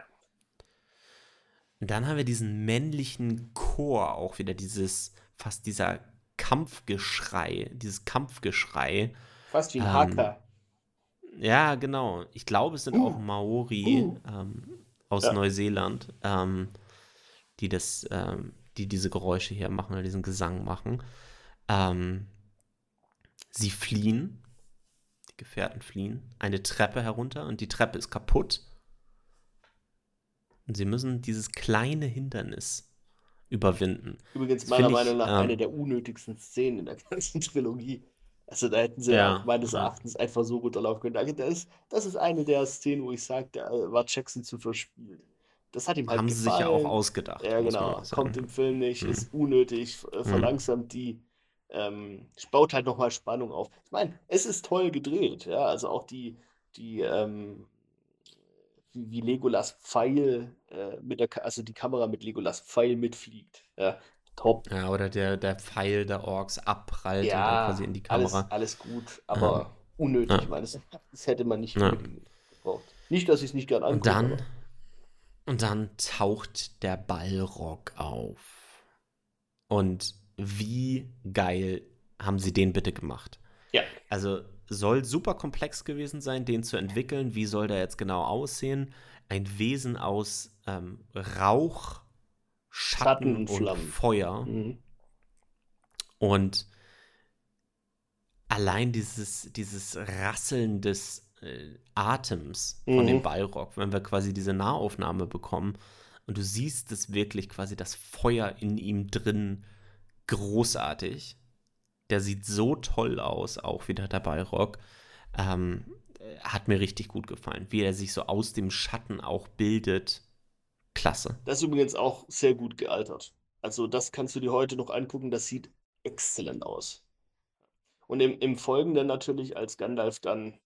Und dann haben wir diesen männlichen Chor auch wieder, dieses, fast dieser Kampfgeschrei, dieses Kampfgeschrei. Fast wie ein ähm, Haka. Ja, genau. Ich glaube, es sind uh, auch Maori uh. ähm, aus ja. Neuseeland. Ähm, die das, ähm, die diese Geräusche hier machen oder diesen Gesang machen. Ähm, Sie fliehen, die Gefährten fliehen, eine Treppe herunter und die Treppe ist kaputt. Und sie müssen dieses kleine Hindernis überwinden. Übrigens meiner Meinung nach ähm, eine der unnötigsten Szenen in der ganzen Trilogie. Also da hätten sie Ja, auch meines. Erachtens einfach so runterlaufen können. Also Das ist, das ist eine der Szenen, wo ich sage, da war Jackson zu verspielt. Das hat ihm halt Haben sie sich ja auch gefallen. ausgedacht. Ja, genau. Kommt im Film nicht, Mhm. ist unnötig, äh, verlangsamt die, ähm, baut halt nochmal Spannung auf. Ich meine, es ist toll gedreht, ja. Also auch die, die, ähm, wie, wie Legolas Pfeil äh, mit der, Ka- also die Kamera mit Legolas Pfeil mitfliegt. Ja, top. Ja, oder der, der Pfeil der Orks abprallt und dann Ja, quasi in die alles, Kamera. alles gut, aber unnötig, Ja. meines Das hätte man nicht Ja. gebraucht. Nicht, dass ich es nicht gern Und angucke, dann, aber und dann taucht der Ballrock auf. Und wie geil haben sie den bitte gemacht? ja, Also soll super komplex gewesen sein, den zu entwickeln. Wie soll der jetzt genau aussehen? Ein Wesen aus ähm, Rauch, Schatten Schatten und Flammen. Feuer. mhm. Und allein dieses, dieses Rasseln des äh, Atems von dem Mhm. Ballrock, wenn wir quasi diese Nahaufnahme bekommen und du siehst es wirklich quasi das Feuer in ihm drin großartig. Der sieht so toll aus, auch wieder der Ballrock. Ähm, äh, hat mir richtig gut gefallen, wie er sich so aus dem Schatten auch bildet. Klasse. Das ist übrigens auch sehr gut gealtert. Also das kannst du dir heute noch angucken, das sieht exzellent aus. Und im, im Folgenden natürlich, als Gandalf dann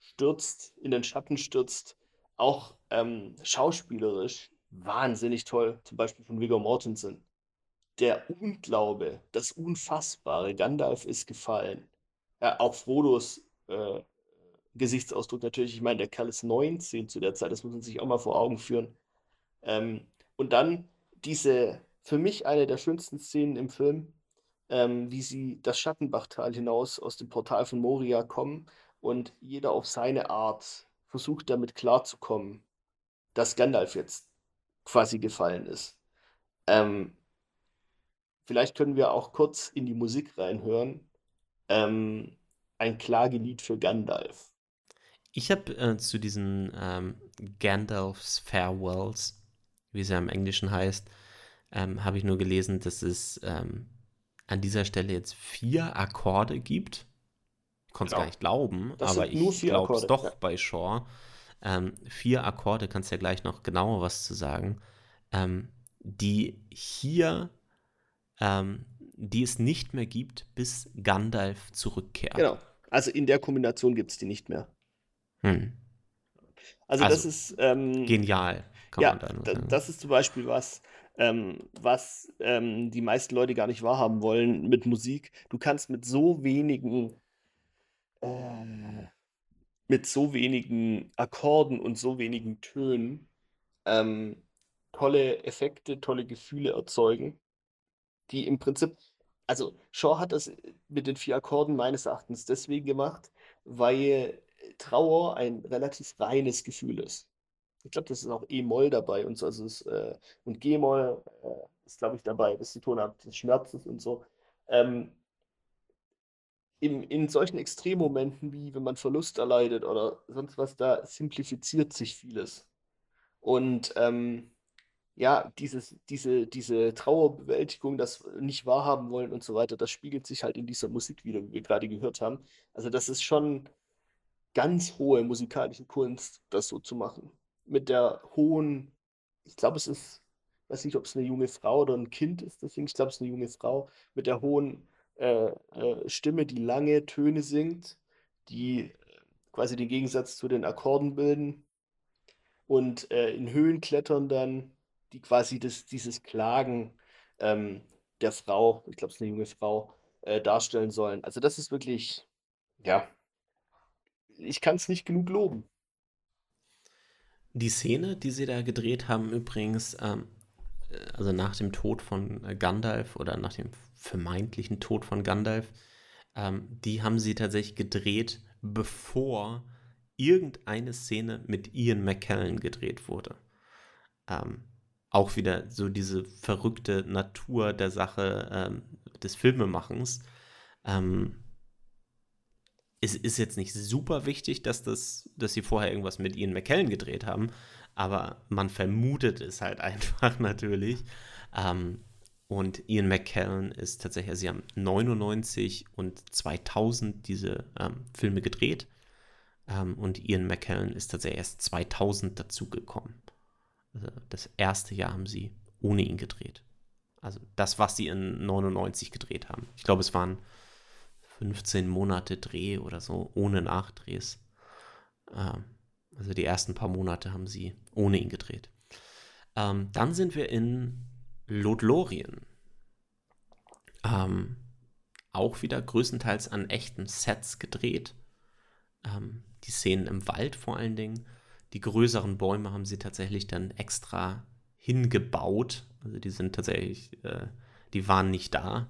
stürzt, in den Schatten stürzt, auch ähm, schauspielerisch wahnsinnig toll, zum Beispiel von Viggo Mortensen. Der Unglaube, das Unfassbare, Gandalf ist gefallen. Ja, auch Frodos äh, Gesichtsausdruck natürlich, ich meine, der Kerl ist 19 zu der Zeit, das muss man sich auch mal vor Augen führen. Ähm, und dann diese, für mich eine der schönsten Szenen im Film, ähm, wie sie das Schattenbachtal hinaus aus dem Portal von Moria kommen und jeder auf seine Art versucht damit klarzukommen, dass Gandalf jetzt quasi gefallen ist. Ähm, vielleicht können wir auch kurz in die Musik reinhören. Ähm, ein Klagelied für Gandalf. Ich habe äh, zu diesen ähm, Gandalf's Farewells, wie es ja im Englischen heißt, ähm, habe ich nur gelesen, dass es ähm, an dieser Stelle jetzt vier Akkorde gibt. Ich konnte es Genau. gar nicht glauben, Das aber ich glaube es doch ja. bei Shaw. Ähm, vier Akkorde, kannst ja gleich noch genauer was zu sagen, ähm, die hier, ähm, die es nicht mehr gibt, bis Gandalf zurückkehrt. Genau. Also in der Kombination gibt es die nicht mehr. Hm. Also, Also, das ist ähm, Genial, kann Ja, man da nur sagen. das ist zum Beispiel was, ähm, was ähm, die meisten Leute gar nicht wahrhaben wollen mit Musik. Du kannst mit so wenigen, äh, mit so wenigen Akkorden und so wenigen Tönen ähm, tolle Effekte, tolle Gefühle erzeugen, die im Prinzip, also Shaw hat das mit den vier Akkorden meines Erachtens deswegen gemacht, weil Trauer ein relativ reines Gefühl ist. Ich glaube, das ist auch E-Moll dabei und so, also es, äh, und G-Moll äh, ist, glaube ich, dabei, das ist die Tonart des Schmerzes und so. Ähm, in, in solchen Extremmomenten, wie wenn man Verlust erleidet oder sonst was, da simplifiziert sich vieles. Und ähm, ja, dieses, diese, diese Trauerbewältigung, das nicht wahrhaben wollen und so weiter, das spiegelt sich halt in dieser Musik wieder, wie wir gerade gehört haben. Also das ist schon ganz hohe musikalische Kunst, das so zu machen. Mit der hohen, ich glaube, es ist, weiß nicht, ob es eine junge Frau oder ein Kind ist, deswegen, ich glaube, es ist eine junge Frau, mit der hohen äh, äh, Stimme, die lange Töne singt, die quasi den Gegensatz zu den Akkorden bilden und äh, in Höhen klettern dann, die quasi das, dieses Klagen ähm, der Frau, ich glaube, es ist eine junge Frau, äh, darstellen sollen. Also das ist wirklich, ja, ich kann es nicht genug loben. Die Szene, die sie da gedreht haben, übrigens, ähm, äh, also nach dem Tod von äh, Gandalf oder nach dem vermeintlichen Tod von Gandalf, ähm, die haben sie tatsächlich gedreht, bevor irgendeine Szene mit Ian McKellen gedreht wurde. Ähm, auch wieder so diese verrückte Natur der Sache ähm, des Filmemachens. Ähm, es ist jetzt nicht super wichtig, dass, das, dass sie vorher irgendwas mit Ian McKellen gedreht haben, aber man vermutet es halt einfach natürlich. Ähm, und Ian McKellen ist tatsächlich, also sie haben 99 und 2000 diese ähm, Filme gedreht. Ähm, und Ian McKellen ist tatsächlich erst 2000 dazugekommen. Also das erste Jahr haben sie ohne ihn gedreht. Also das, was sie in 99 gedreht haben. Ich glaube, es waren 15 Monate Dreh oder so, ohne Nachdrehs. Ähm, also die ersten paar Monate haben sie ohne ihn gedreht. Ähm, dann sind wir in Lothlorien. Ähm, auch wieder größtenteils an echten Sets gedreht. Die Szenen im Wald vor allen Dingen. Die größeren Bäume haben sie tatsächlich dann extra hingebaut. Also die sind tatsächlich, äh, die waren nicht da.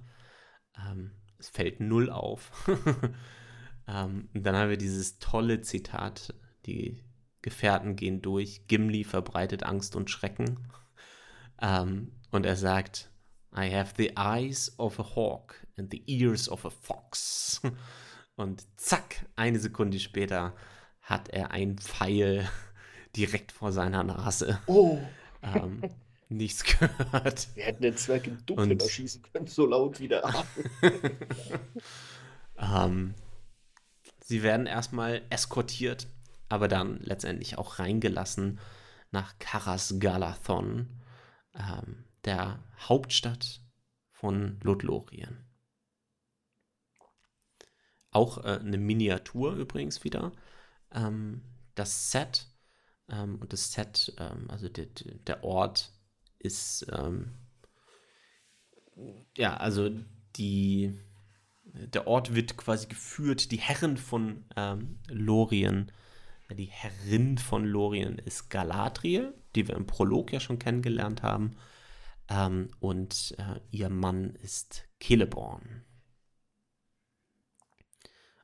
Ähm, es fällt null auf. ähm, und dann haben wir dieses tolle Zitat, die Gefährten gehen durch, Gimli verbreitet Angst und Schrecken. Ähm, und er sagt, I have the eyes of a hawk and the ears of a fox. Und zack, eine Sekunde später hat er einen Pfeil direkt vor seiner Nase. Oh. Ähm, nichts gehört. Wir hätten den Zwerg im Dunkeln Und- erschießen können, so laut wie der. Ähm, sie werden erstmal eskortiert, aber dann letztendlich auch reingelassen nach Karas Galathon, ähm, der Hauptstadt von Lothlorien. Auch äh, eine Miniatur übrigens wieder. Ähm, das Set ähm, und das Set, ähm, also der, der Ort ist, ähm, ja, also die, der Ort wird quasi geführt. Die Herren von ähm, Lorien, äh, die Herrin von Lorien ist Galadriel, die wir im Prolog ja schon kennengelernt haben. Ähm, und äh, ihr Mann ist Celeborn.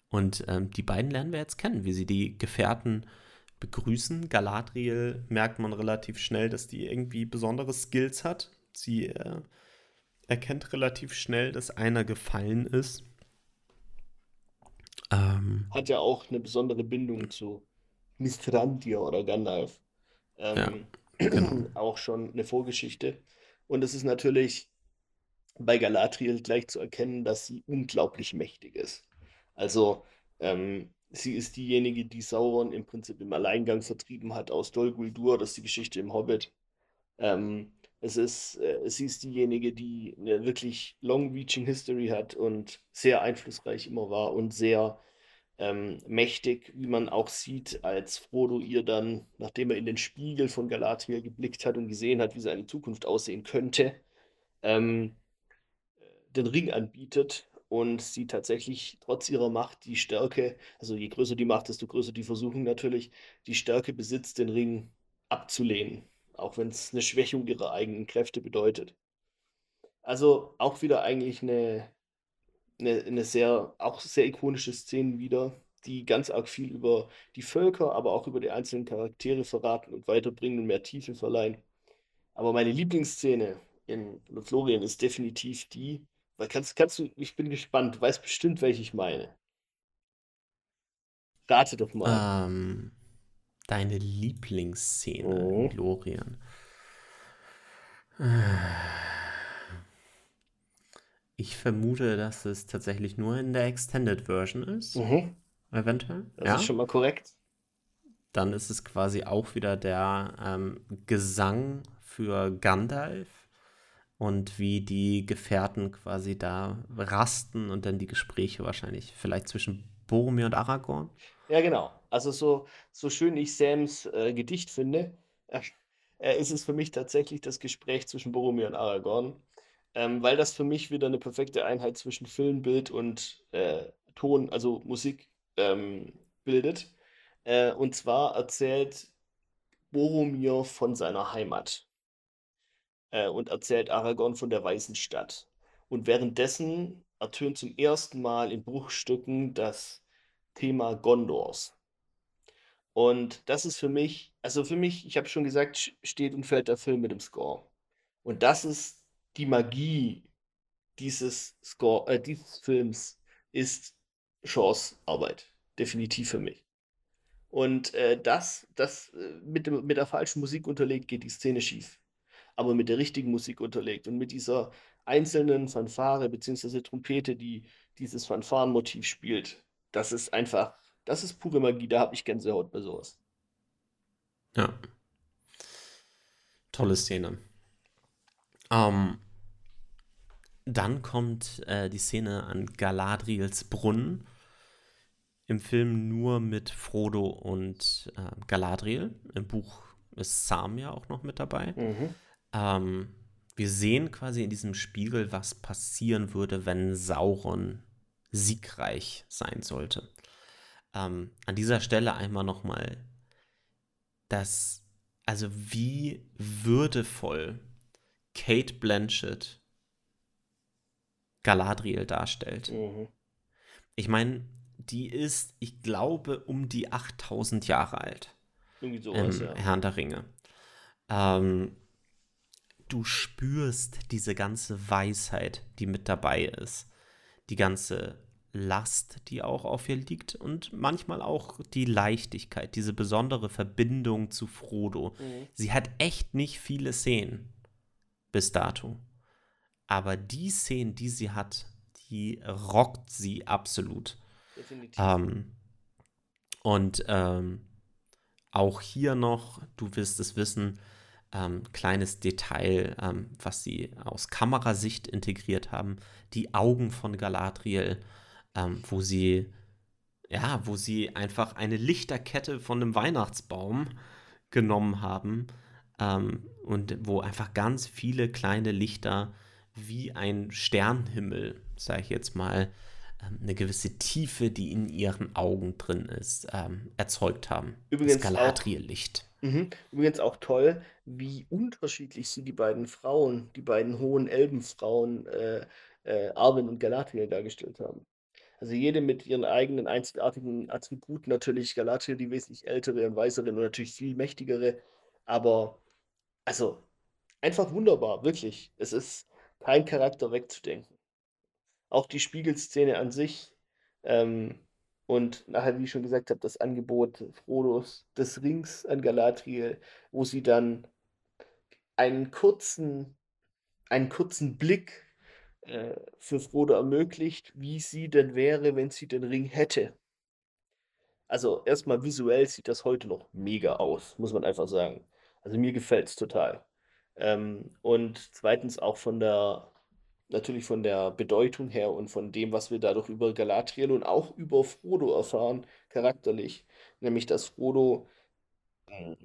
Und ähm, die beiden lernen wir jetzt kennen, wie sie die Gefährten begrüßen. Galadriel merkt man relativ schnell, dass die irgendwie besondere Skills hat. Sie äh, erkennt relativ schnell, dass einer gefallen ist. Ähm, Hat ja auch eine besondere Bindung zu Mithrandir oder Gandalf. Ähm, genau. Auch schon eine Vorgeschichte. Und es ist natürlich bei Galadriel gleich zu erkennen, dass sie unglaublich mächtig ist. Also, ähm, sie ist diejenige, die Sauron im Prinzip im Alleingang vertrieben hat aus Dol Guldur, das ist die Geschichte im Hobbit. Ähm, es ist, äh, sie ist diejenige, die eine wirklich long-reaching History hat und sehr einflussreich immer war und sehr ähm, mächtig, wie man auch sieht, als Frodo ihr dann, nachdem er in den Spiegel von Galadriel geblickt hat und gesehen hat, wie seine Zukunft aussehen könnte, ähm, den Ring anbietet und sie tatsächlich trotz ihrer Macht die Stärke, also je größer die Macht, desto größer die Versuchung natürlich, die Stärke besitzt, den Ring abzulehnen, auch wenn es eine Schwächung ihrer eigenen Kräfte bedeutet. Also auch wieder eigentlich eine, eine, eine sehr, auch sehr ikonische Szene wieder, die ganz arg viel über die Völker, aber auch über die einzelnen Charaktere verraten und weiterbringen und mehr Tiefe verleihen. Aber meine Lieblingsszene in Lothlorien ist definitiv die, kannst, kannst du, ich bin gespannt, du weißt bestimmt, welche ich meine. Rate doch mal. ähm, deine Lieblingsszene Mhm. in Lorien. Ich vermute, dass es tatsächlich nur in der Extended Version ist. Mhm, Eventuell. das Ja. ist schon mal korrekt. Dann ist es quasi auch wieder der ähm, Gesang für Gandalf und wie die Gefährten quasi da rasten und dann die Gespräche wahrscheinlich vielleicht zwischen Boromir und Aragorn. Ja, genau. Also so, so schön ich Sams äh, Gedicht finde, äh, ist es für mich tatsächlich das Gespräch zwischen Boromir und Aragorn, ähm, weil das für mich wieder eine perfekte Einheit zwischen Film, Bild und äh, Ton, also Musik, ähm, bildet. Äh, und zwar erzählt Boromir von seiner Heimat äh, und erzählt Aragorn von der Weißen Stadt. Und währenddessen ertönt zum ersten Mal in Bruchstücken das Thema Gondors. Und das ist für mich, also für mich, ich habe schon gesagt, steht und fällt der Film mit dem Score. Und das ist die Magie dieses Score, äh, dieses Films, ist Shaws Arbeit. definitiv für mich. Und äh, das, das äh, mit, dem, mit der falschen Musik unterlegt, geht die Szene schief. Aber mit der richtigen Musik unterlegt und mit dieser einzelnen Fanfare bzw. Trompete, die dieses Fanfarenmotiv spielt, das ist einfach, das ist pure Magie. Da habe ich Gänsehaut bei sowas. Ja. Tolle Szene. Ähm, dann kommt äh, die Szene an Galadriels Brunnen. Im Film nur mit Frodo und äh, Galadriel. Im Buch ist Sam ja auch noch mit dabei. Mhm. Ähm, wir sehen quasi in diesem Spiegel, was passieren würde, wenn Sauron siegreich sein sollte. Ähm, an dieser Stelle einmal nochmal das, also wie würdevoll Kate Blanchett Galadriel darstellt. Mhm. Ich meine, die ist, ich glaube, um die 8000 Jahre alt. Irgendwie sowas, im ja. Herrn der Ringe. Ähm, du spürst diese ganze Weisheit, die mit dabei ist. Die ganze Last, die auch auf ihr liegt und manchmal auch die Leichtigkeit, diese besondere Verbindung zu Frodo. Mhm. Sie hat echt nicht viele Szenen bis dato. Aber die Szenen, die sie hat, die rockt sie absolut. Definitiv. Ähm, und ähm, auch hier noch, du wirst es wissen, ähm, kleines Detail, ähm, was sie aus Kamerasicht integriert haben, die Augen von Galadriel, ähm, wo sie, ja, wo sie einfach eine Lichterkette von einem Weihnachtsbaum genommen haben ähm, und wo einfach ganz viele kleine Lichter wie ein Sternenhimmel, sage ich jetzt mal, ähm, eine gewisse Tiefe, die in ihren Augen drin ist, ähm, erzeugt haben. Übrigens das Galadriel-Licht. Mhm. Übrigens auch toll, wie unterschiedlich sie die beiden Frauen, die beiden hohen Elbenfrauen, äh, äh, Arwen und Galadriel dargestellt haben. Also jede mit ihren eigenen einzigartigen Attributen, natürlich Galadriel die wesentlich ältere und weisere und natürlich viel mächtigere, aber also einfach wunderbar, wirklich. Es ist kein Charakter wegzudenken. Auch die Spiegelszene an sich ähm, und nachher, wie ich schon gesagt habe, das Angebot Frodos des Rings an Galadriel, wo sie dann einen kurzen, einen kurzen Blick äh, für Frodo ermöglicht, wie sie denn wäre, wenn sie den Ring hätte. Also erstmal visuell sieht das heute noch mega aus, muss man einfach sagen. Also mir gefällt es total. Ähm, und zweitens auch von der, natürlich von der Bedeutung her und von dem, was wir dadurch über Galadriel und auch über Frodo erfahren, charakterlich. Nämlich, dass Frodo äh,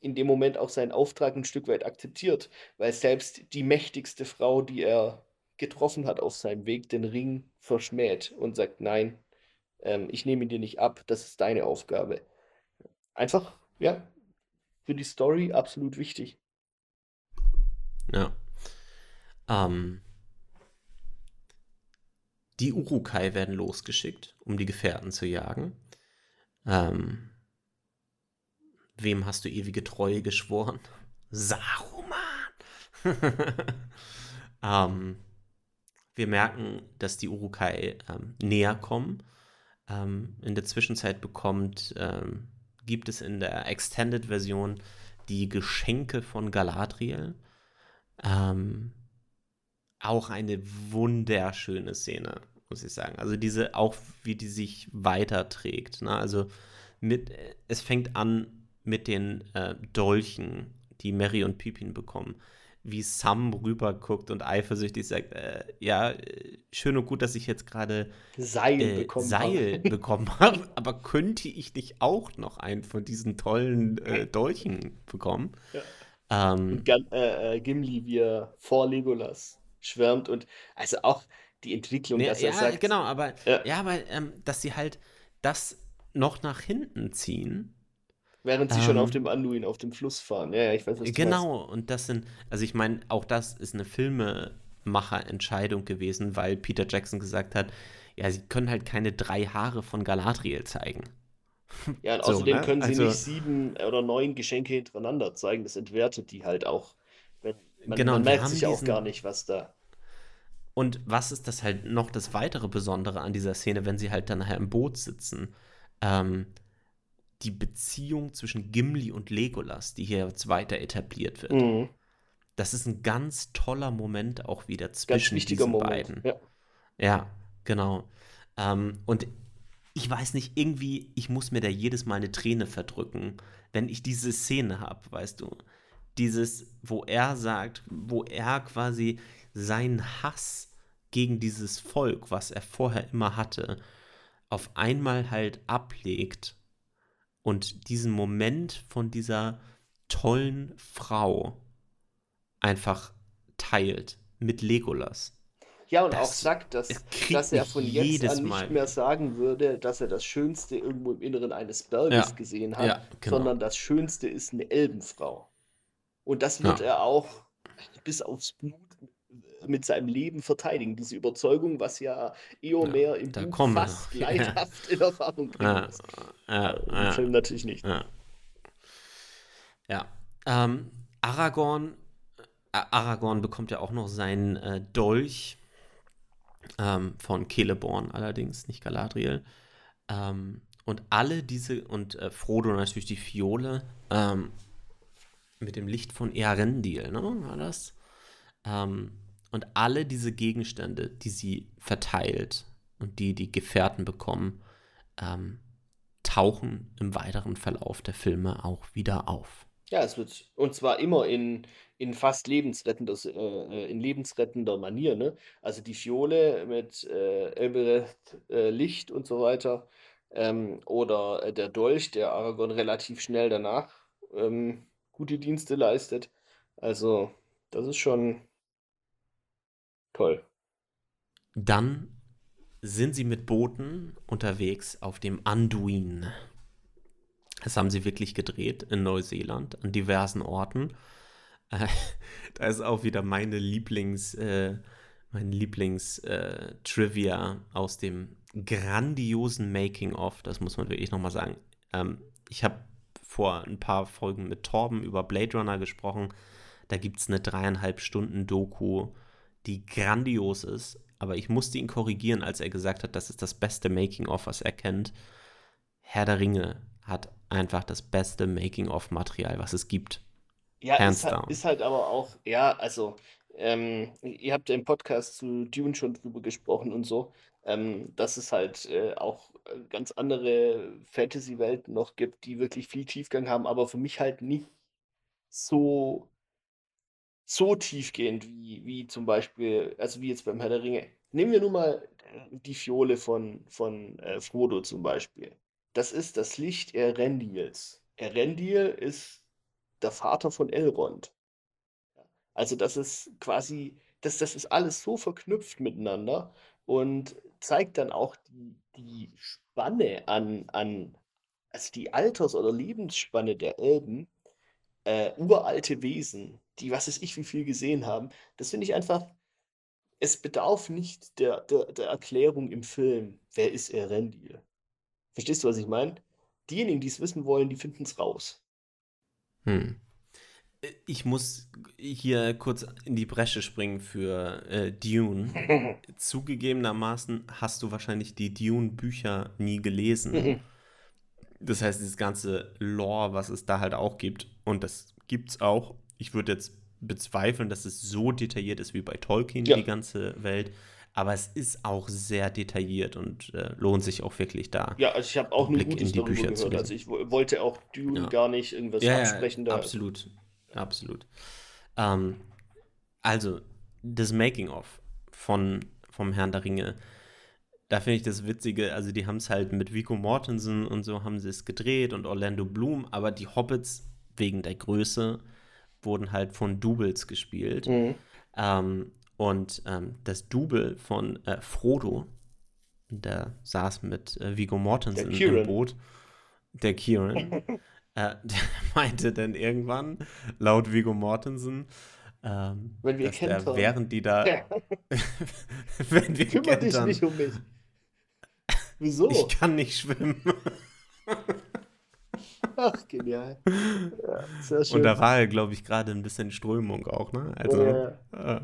in dem Moment auch seinen Auftrag ein Stück weit akzeptiert, weil selbst die mächtigste Frau, die er getroffen hat auf seinem Weg, den Ring verschmäht und sagt, nein, ähm, ich nehme ihn dir nicht ab, das ist deine Aufgabe. Einfach, ja, für die Story absolut wichtig. Ja. Ähm, die Urukai werden losgeschickt, um die Gefährten zu jagen. Ähm, wem hast du ewige Treue geschworen? Saruman! ähm, wir merken, dass die Urukai ähm, näher kommen. Ähm, in der Zwischenzeit bekommt, ähm, gibt es in der Extended-Version die Geschenke von Galadriel. Ähm, auch eine wunderschöne Szene, muss ich sagen. Also diese, auch wie die sich weiterträgt. Ne? Also mit, es fängt an mit den äh, Dolchen, die Mary und Pippin bekommen. Wie Sam rüberguckt und eifersüchtig sagt, äh, ja, schön und gut, dass ich jetzt gerade Seil, äh, bekommen, Seil habe. bekommen habe, aber könnte ich nicht auch noch einen von diesen tollen äh, Dolchen bekommen? Ja. Ähm, und äh, äh, Gimli, wie er vor Legolas schwärmt und also auch die Entwicklung, ne, dass er ja, sagt. Genau, aber ja, ja aber ähm, dass sie halt das noch nach hinten ziehen. Während sie ähm, schon auf dem Anduin, auf dem Fluss fahren. Ja, ja ich weiß, was Genau, meinst. und das sind, also ich meine, auch das ist eine Filmemacherentscheidung gewesen, weil Peter Jackson gesagt hat, ja, sie können halt keine drei Haare von Galadriel zeigen. Ja, und so, außerdem ne? können sie also, nicht sieben oder neun Geschenke hintereinander zeigen. Das entwertet die halt auch. Man, genau, man merkt sich diesen... auch gar nicht, was da. Und was ist das halt noch das weitere Besondere an dieser Szene, wenn sie halt dann nachher im Boot sitzen? ähm, die Beziehung zwischen Gimli und Legolas, die hier jetzt weiter etabliert wird. Mhm. Das ist ein ganz toller Moment auch wieder zwischen diesen Moment. beiden. Ja. ja, genau. Ähm, und ich weiß nicht, irgendwie, ich muss mir da jedes Mal eine Träne verdrücken, wenn ich diese Szene habe, weißt du. Dieses, wo er sagt, wo er quasi seinen Hass gegen dieses Volk, was er vorher immer hatte, auf einmal halt ablegt und diesen Moment von dieser tollen Frau einfach teilt mit Legolas. Ja, und das auch sagt, dass, dass er von jetzt an nicht Mal. mehr sagen würde, dass er das Schönste irgendwo im Inneren eines Berges ja. gesehen hat, ja, genau. sondern das Schönste ist eine Elbenfrau. Und das wird ja. er auch bis aufs Blut mit seinem Leben verteidigen. Diese Überzeugung, was ja Eomer im Buch kommen. fast leidhaft in Erfahrung muss. Ja, Im Film natürlich nicht. Ja. Ähm, Aragorn, Aragorn bekommt ja auch noch seinen äh, Dolch ähm, von Celeborn allerdings, nicht Galadriel. Ähm, und alle diese, und äh, Frodo natürlich die Fiole, ähm, mit dem Licht von Earendil, ne, war das? Ähm, und alle diese Gegenstände, die sie verteilt und die die Gefährten bekommen, ähm, tauchen im weiteren Verlauf der Filme auch wieder auf. Ja, es wird, und zwar immer in, in fast lebensrettender, äh, in lebensrettender Manier, ne? Also die Fiole mit äh, Elbereth äh, Licht und so weiter. Ähm, oder äh, der Dolch, der Aragorn relativ schnell danach ähm, gute Dienste leistet. Also, das ist schon toll. Dann sind sie mit Booten unterwegs auf dem Anduin. Das haben sie wirklich gedreht in Neuseeland, an diversen Orten. Äh, da ist auch wieder meine Lieblings, äh, mein Lieblings-Trivia äh, aus dem grandiosen Making-of. Das muss man wirklich nochmal sagen. Ähm, ich habe vor ein paar Folgen mit Torben über Blade Runner gesprochen. Da gibt es eine dreieinhalb Stunden Doku, die grandios ist. Aber ich musste ihn korrigieren, als er gesagt hat, das ist das beste Making-of, was er kennt. Herr der Ringe hat einfach das beste Making-of-Material, was es gibt. Ja, Hands ist halt, ist halt aber auch, ja, also, ähm, ihr habt ja im Podcast zu Dune schon drüber gesprochen und so, ähm, dass es halt äh, auch äh, ganz andere Fantasy-Welten noch gibt, die wirklich viel Tiefgang haben, aber für mich halt nicht so, so tiefgehend wie, wie zum Beispiel, also wie jetzt beim Herr der Ringe. Nehmen wir nun mal äh, die Fiole von, von äh, Frodo zum Beispiel. Das ist das Licht Erendils. Erendil ist der Vater von Elrond. Also das ist quasi, das, das ist alles so verknüpft miteinander und zeigt dann auch die, die Spanne an, an, also die Alters- oder Lebensspanne der Elben, äh, uralte Wesen, die was weiß ich wie viel gesehen haben. Das finde ich einfach, es bedarf nicht der, der, der Erklärung im Film, wer ist Erendil. Verstehst du, was ich meine? Diejenigen, die es wissen wollen, die finden es raus. Hm. Äh, ich muss hier kurz in die Bresche springen für äh, Dune. Zugegebenermaßen hast du wahrscheinlich die Dune-Bücher nie gelesen. Mhm. das heißt, dieses ganze Lore, was es da halt auch gibt, und das gibt es auch. Ich würde jetzt bezweifeln, dass es so detailliert ist wie bei Tolkien, ja. die ganze Welt aber es ist auch sehr detailliert und äh, lohnt sich auch wirklich da. Ja, also ich habe auch nur Blick in die Bücher gehört. Also ich wollte auch Dune ja. gar nicht irgendwas ja, absprechen. Ja, absolut, absolut. Ähm, also das Making of von vom Herrn der Ringe. Da finde ich das Witzige, also die haben es halt mit Vico Mortensen und so haben sie es gedreht und Orlando Bloom, aber die Hobbits wegen der Größe wurden halt von Doubles gespielt. Mhm. Ähm, und ähm, das Double von äh, Frodo, der saß mit äh, Vigo Mortensen im Boot, der Kieran, äh, der meinte dann irgendwann, laut Vigo Mortensen, ähm, wenn wir dass der, während die da, wenn wir Kümmere dich nicht um mich. Wieso? Ich kann nicht schwimmen. Ach, genial. Ja, sehr schön. Und da war, glaube ich, gerade ein bisschen Strömung auch, ne? Also, ja. äh,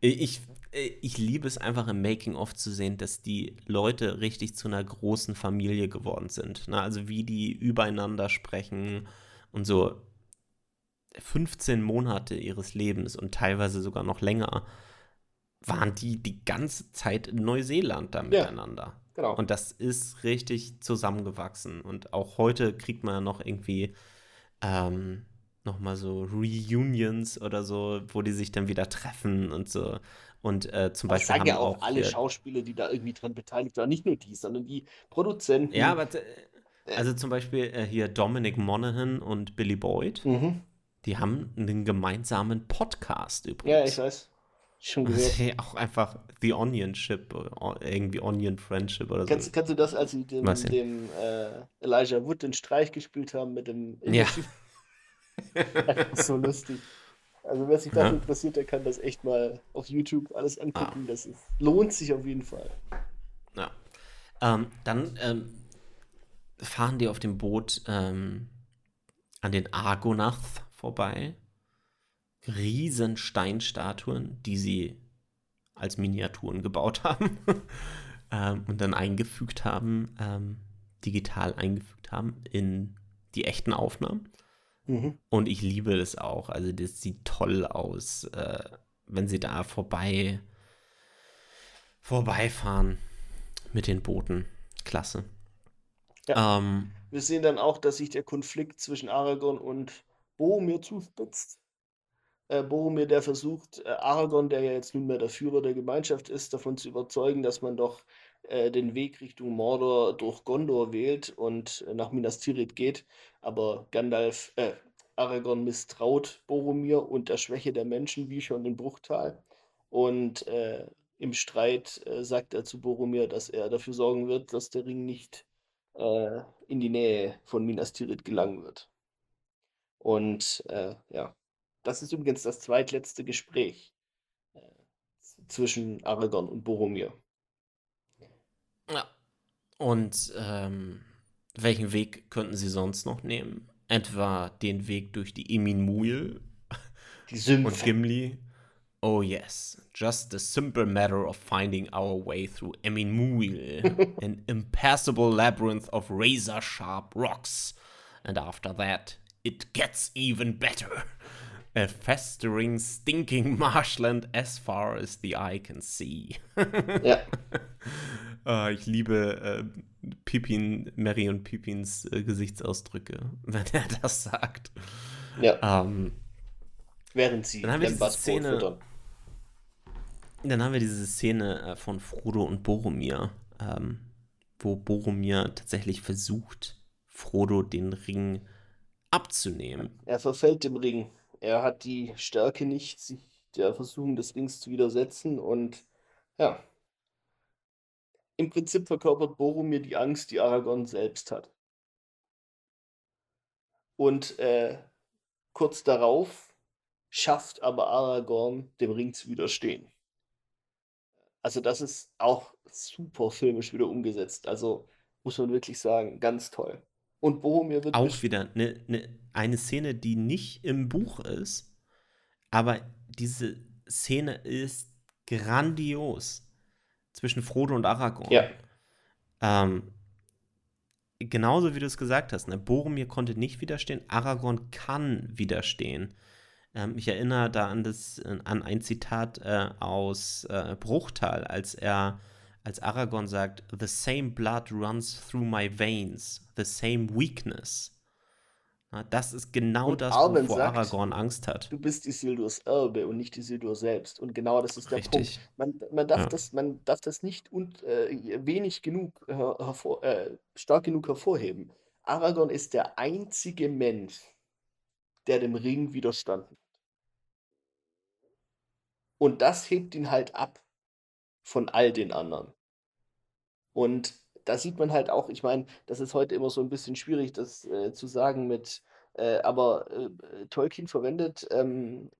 ich, äh, ich liebe es einfach im Making-of zu sehen, dass die Leute richtig zu einer großen Familie geworden sind. Ne? Also wie die übereinander sprechen und so 15 Monate ihres Lebens und teilweise sogar noch länger waren die die ganze Zeit in Neuseeland da miteinander. Genau. Und das ist richtig zusammengewachsen. Und auch heute kriegt man ja noch irgendwie ähm, nochmal so Reunions oder so, wo die sich dann wieder treffen und so. Und äh, zum das Beispiel. sagen ja auch, auch alle Schauspieler, die da irgendwie dran beteiligt waren, nicht nur die, sondern die Produzenten. Ja, aber äh, also zum Beispiel äh, hier Dominic Monaghan und Billy Boyd. Mhm. Die haben einen gemeinsamen Podcast übrigens. Ja, ich weiß. Schon gehört. Hey, auch einfach The Onion Ship, irgendwie Onion Friendship oder so. Kannst, kannst du das, als sie dem, dem äh, Elijah Wood den Streich gespielt haben mit dem. Ja. so lustig. Also wer sich dafür ja. interessiert, der kann das echt mal auf YouTube alles angucken. Ah. Das ist, lohnt sich auf jeden Fall. Ja. Ähm, dann ähm, fahren die auf dem Boot ähm, an den Argonath vorbei. Riesen Steinstatuen, die sie als Miniaturen gebaut haben ähm, und dann eingefügt haben, ähm, digital eingefügt haben in die echten Aufnahmen. Mhm. Und ich liebe das auch. Also das sieht toll aus, äh, wenn sie da vorbei vorbeifahren mit den Booten. Klasse. Ja. Ähm, Wir sehen dann auch, dass sich der Konflikt zwischen Aragorn und Boromir zuspitzt. Äh, Boromir, der versucht, äh, Aragorn, der ja jetzt nunmehr der Führer der Gemeinschaft ist, davon zu überzeugen, dass man doch äh, den Weg Richtung Mordor durch Gondor wählt und äh, nach Minas Tirith geht. Aber Gandalf, äh, Aragorn misstraut Boromir und der Schwäche der Menschen, wie schon in Bruchtal. Und äh, im Streit sagt er zu Boromir, dass er dafür sorgen wird, dass der Ring nicht in die Nähe von Minas Tirith gelangen wird. Und äh, ja, das ist übrigens das zweitletzte Gespräch äh, zwischen Aragorn und Boromir. Ja. Und ähm, welchen Weg könnten sie sonst noch nehmen? Etwa den Weg durch die Emin Muil und Gimli. Oh yes, just the simple matter of finding our way through Emin Muil, an impassable labyrinth of razor-sharp rocks. And after that, it gets even better. A festering, stinking marshland as far as the eye can see. ja. Uh, ich liebe äh, Pippin, Mary und Pippins äh, Gesichtsausdrücke, wenn er das sagt. Ja. Ähm, Während sie dann haben wir diese Szene, Dann haben wir diese Szene äh, von Frodo und Boromir, ähm, wo Boromir tatsächlich versucht, Frodo den Ring abzunehmen. Er verfällt dem Ring. Er hat die Stärke nicht, sich der Versuchung des Rings zu widersetzen und ja, im Prinzip verkörpert Boromir die Angst, die Aragorn selbst hat. Und äh, kurz darauf schafft aber Aragorn, dem Ring zu widerstehen. Also das ist auch super filmisch wieder umgesetzt. Also muss man wirklich sagen, ganz toll. Und Boromir wird auch wieder eine, eine, eine Szene, die nicht im Buch ist, aber diese Szene ist grandios zwischen Frodo und Aragorn. Ja. Ähm, genauso wie du es gesagt hast, ne? Boromir konnte nicht widerstehen, Aragorn kann widerstehen. Ähm, ich erinnere da an, das, an ein Zitat äh, aus äh, Bruchtal, als er, als Aragorn sagt, The same blood runs through my veins, the same weakness. Das ist genau und das, Arwen wovor sagt, Aragorn Angst hat. Du bist Isildurs Erbe und nicht Isildur selbst. Und genau das ist der Richtig. Punkt. Man, man, darf, ja. das, man darf das nicht und, äh, wenig genug, hervor, äh, stark genug hervorheben. Aragorn ist der einzige Mensch, der dem Ring widerstanden hat. Und das hebt ihn halt ab von all den anderen. Und da sieht man halt auch, ich meine, das ist heute immer so ein bisschen schwierig, das äh, zu sagen mit, äh, aber äh, Tolkien verwendet ähm,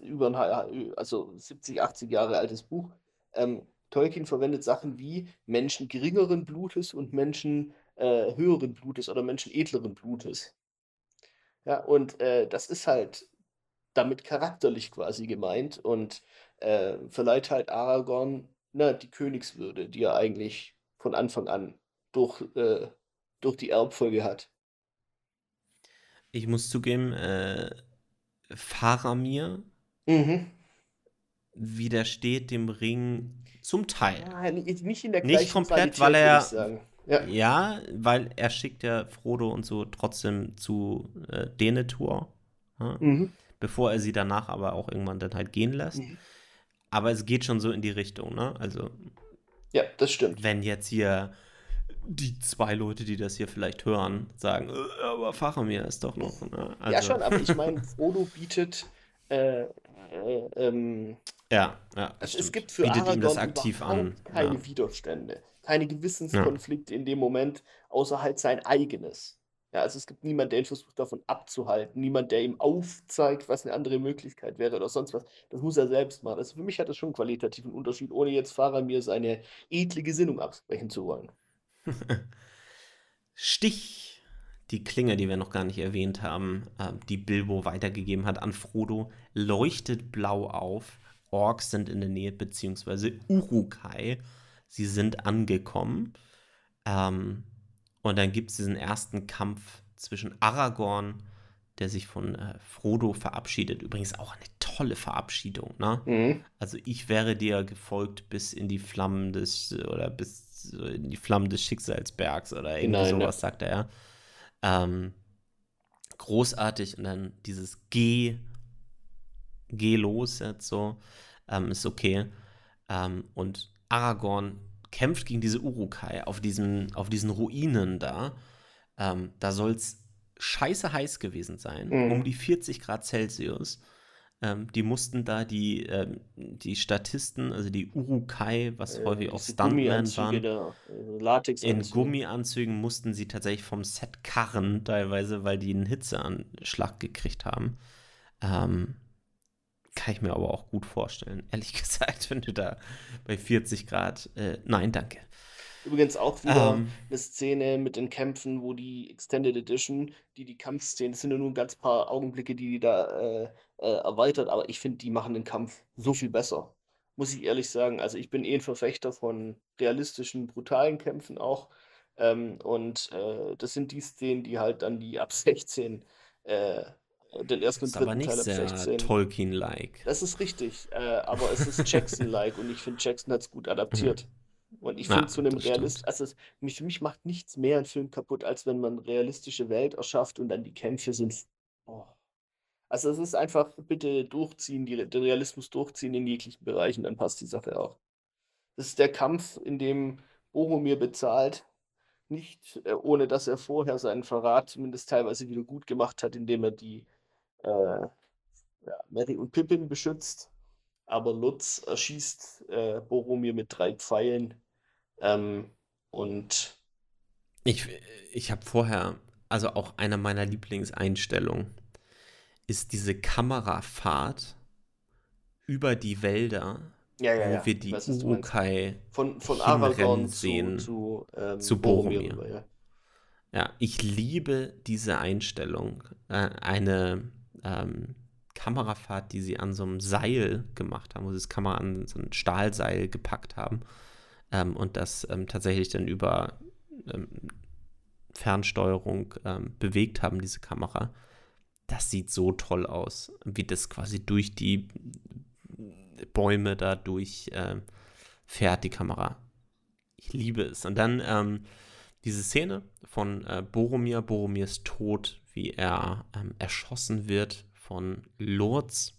über ein, also 70, 80 Jahre altes Buch. Ähm, Tolkien verwendet Sachen wie Menschen geringeren Blutes und Menschen äh, höheren Blutes oder Menschen edleren Blutes. Ja, und äh, das ist halt damit charakterlich quasi gemeint und, äh, verleiht halt Aragorn, ne, die Königswürde, die er eigentlich von Anfang an durch, äh durch die Erbfolge hat. Ich muss zugeben, äh, Faramir Mhm. widersteht dem Ring zum Teil. Ja, ni nicht in der Nicht gleichen komplett, Qualität, weil er. Ja. ja, weil er schickt ja Frodo und so trotzdem zu äh, Denethor, ja, Mhm. bevor er sie danach aber auch irgendwann dann halt gehen lässt. Mhm. Aber es geht schon so in die Richtung, ne? Also, Ja, das stimmt. wenn jetzt hier die zwei Leute, die das hier vielleicht hören, sagen, äh, aber Faramir ist doch noch, ne? Ja, Also, schon, aber ich meine, Frodo bietet, äh, äh, ähm ja, ja, Also, es gibt für Bietet ihm das Aragorn aktiv an. keine Ja. Widerstände, keine Ja. Gewissenskonflikte in dem Moment, außer halt sein eigenes. Ja, also, es gibt niemand, der ihn versucht, davon abzuhalten, niemand, der ihm aufzeigt, was 'ne andere Möglichkeit wäre oder sonst was. Das muss er selbst machen. Also, für mich hat das schon 'n qualitativen Unterschied, ohne jetzt Faramir seine edle Gesinnung absprechen zu wollen. Stich, die Klinge, die wir noch gar nicht erwähnt haben, äh, die Bilbo weitergegeben hat an Frodo, leuchtet blau auf. Orks sind in der Nähe, beziehungsweise Urukai. Sie sind angekommen. Ähm, und dann gibt es diesen ersten Kampf zwischen Aragorn, der sich von äh, Frodo verabschiedet. Übrigens auch eine tolle Verabschiedung, ne? Mhm. Also ich wäre dir gefolgt bis in die Flammen des oder bis in die Flammen des Schicksalsbergs oder irgendwie Hinein, ja. sowas, sagt er. Ähm, großartig und dann dieses Geh, geh los jetzt so, ähm, ist okay. Ähm, und Aragorn kämpft gegen diese Urukai auf, diesem, auf diesen Ruinen da. Ähm, da soll es scheiße heiß gewesen sein, Mhm. um die 40 Grad Celsius. Ähm, die mussten da die, ähm, die Statisten, also die Urukai, was Äh, häufig auch Stuntmen waren, da, äh, in. Gummianzügen mussten sie tatsächlich vom Set karren, teilweise, weil die einen Hitzeanschlag gekriegt haben. Ähm, kann ich mir aber auch gut vorstellen, ehrlich gesagt, wenn du da bei 40 Grad, äh, nein, danke. Übrigens auch wieder Ähm, 'ne Szene mit den Kämpfen, wo die Extended Edition, die die Kampfszenen das sind ja nur 'n ganz paar Augenblicke, die die da, äh, äh, erweitert, aber ich finde, die machen den Kampf so viel besser, muss ich ehrlich sagen. Also, ich bin eh 'n Verfechter von realistischen, brutalen Kämpfen auch, ähm, und, äh, das sind die Szenen, die halt dann die ab 16, äh, den ersten ist und aber 3. nicht Teil ab sehr 16 Tolkien-like. Das ist richtig, äh, aber es ist Jackson-like und ich finde, Jackson hat's gut Mhm. adaptiert. Und ich finde, zu 'nem das Realist also, es mich für mich macht nichts mehr 'n Film kaputt, als wenn man realistische Welt erschafft und dann die Kämpfe sind oh. Also, es ist einfach bitte durchziehen, die den Realismus durchziehen in jeglichen Bereichen, dann passt die Sache auch. Das ist der Kampf, in dem Boromir bezahlt, nicht, äh, ohne dass er vorher seinen Verrat zumindest teilweise wieder gutgemacht hat, indem er die, äh, ja, Merry und Pippin beschützt, aber Lutz erschießt, äh, Boromir mit 3 Pfeilen, ähm, und Ich ich habe vorher also, auch eine meiner Lieblingseinstellungen ist diese Kamerafahrt über die Wälder, Ja, ja, wo ja, wir die weiß. Urukai Von von Aragorn zu sehen zu, ähm, zu Boromir Boromir. Ja, ich liebe diese Einstellung. Äh, eine, ähm, Kamerafahrt, die sie an so 'nem Seil gemacht haben, wo sie das Kamera an so 'n Stahlseil gepackt haben, ähm, und das, ähm, tatsächlich dann über, ähm, Fernsteuerung, ähm, bewegt haben, diese Kamera. Das sieht so toll aus, wie das quasi durch die Bäume da durch, ähm, fährt, die Kamera. Ich liebe es. Und dann, diese Szene von, äh, Boromir, Boromirs Tod, wie er, ähm, erschossen wird von Lurz.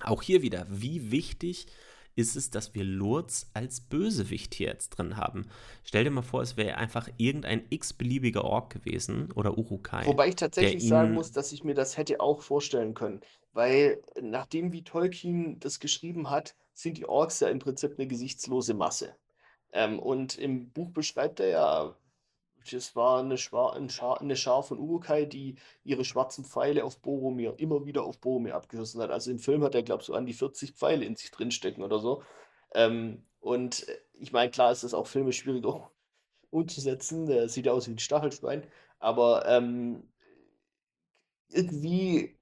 Auch hier wieder, wie wichtig ist es, dass wir Lurz als Bösewicht hier jetzt drin haben? Stell dir mal vor, es wäre einfach irgendein x-beliebiger Ork gewesen oder Urukai, Wobei ich tatsächlich sagen muss, dass ich mir das hätte auch vorstellen können, weil nach dem, wie Tolkien das geschrieben hat, sind die Orks ja im Prinzip 'ne gesichtslose Masse. Ähm, und im Buch beschreibt er ja, das war 'ne Schwa 'n Schar 'ne Schar von Urukai, die ihre schwarzen Pfeile auf Boromir immer wieder auf Boromir abgeschossen hat. Also, im Film hat er, glaube ich, so an die 40 Pfeile in sich drinstecken oder so. Ähm, und, äh, ich meine, klar ist das auch filmisch schwieriger umzusetzen. Der sieht ja aus wie 'n Stachelschwein, aber, ähm irgendwie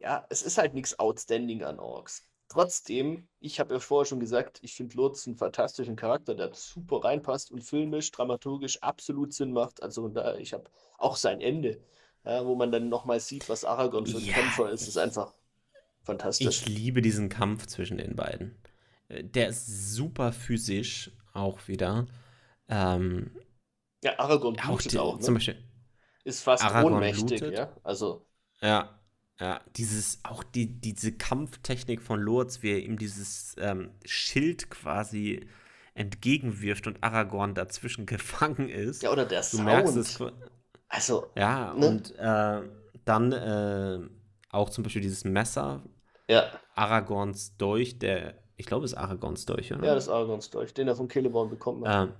ja, es ist halt nichts outstanding an Orks. Trotzdem, ich habe ja vorher schon gesagt, ich finde Lurz einen fantastischen Charakter, der super reinpasst und filmisch, dramaturgisch absolut Sinn macht. Also da, ich habe auch sein Ende, ja, wo man dann nochmal sieht, was Aragorn für ein Ja, Kämpfer ist, ist einfach fantastisch. ich liebe diesen Kampf zwischen den beiden. Äh, Der ist super physisch auch wieder. Ähm, Ja, Aragorn auch blutet die, auch, zum ne? Beispiel Ist fast Aragorn ohnmächtig, blutet. ja. Also, Ja, ja, dieses, auch die, diese Kampftechnik von Lurz, wie er ihm dieses ähm, Schild quasi entgegenwirft und Aragorn dazwischen gefangen ist. ja, oder der Du merkst es, Sound. Also, ja, ne? und äh, dann äh, auch zum Beispiel dieses Messer, Ja, Aragorns Dolch, der, ich glaube, es ist Aragorns Dolch, ja, oder? das ist Aragorns Dolch, den er von Celeborn bekommen hat. Ähm,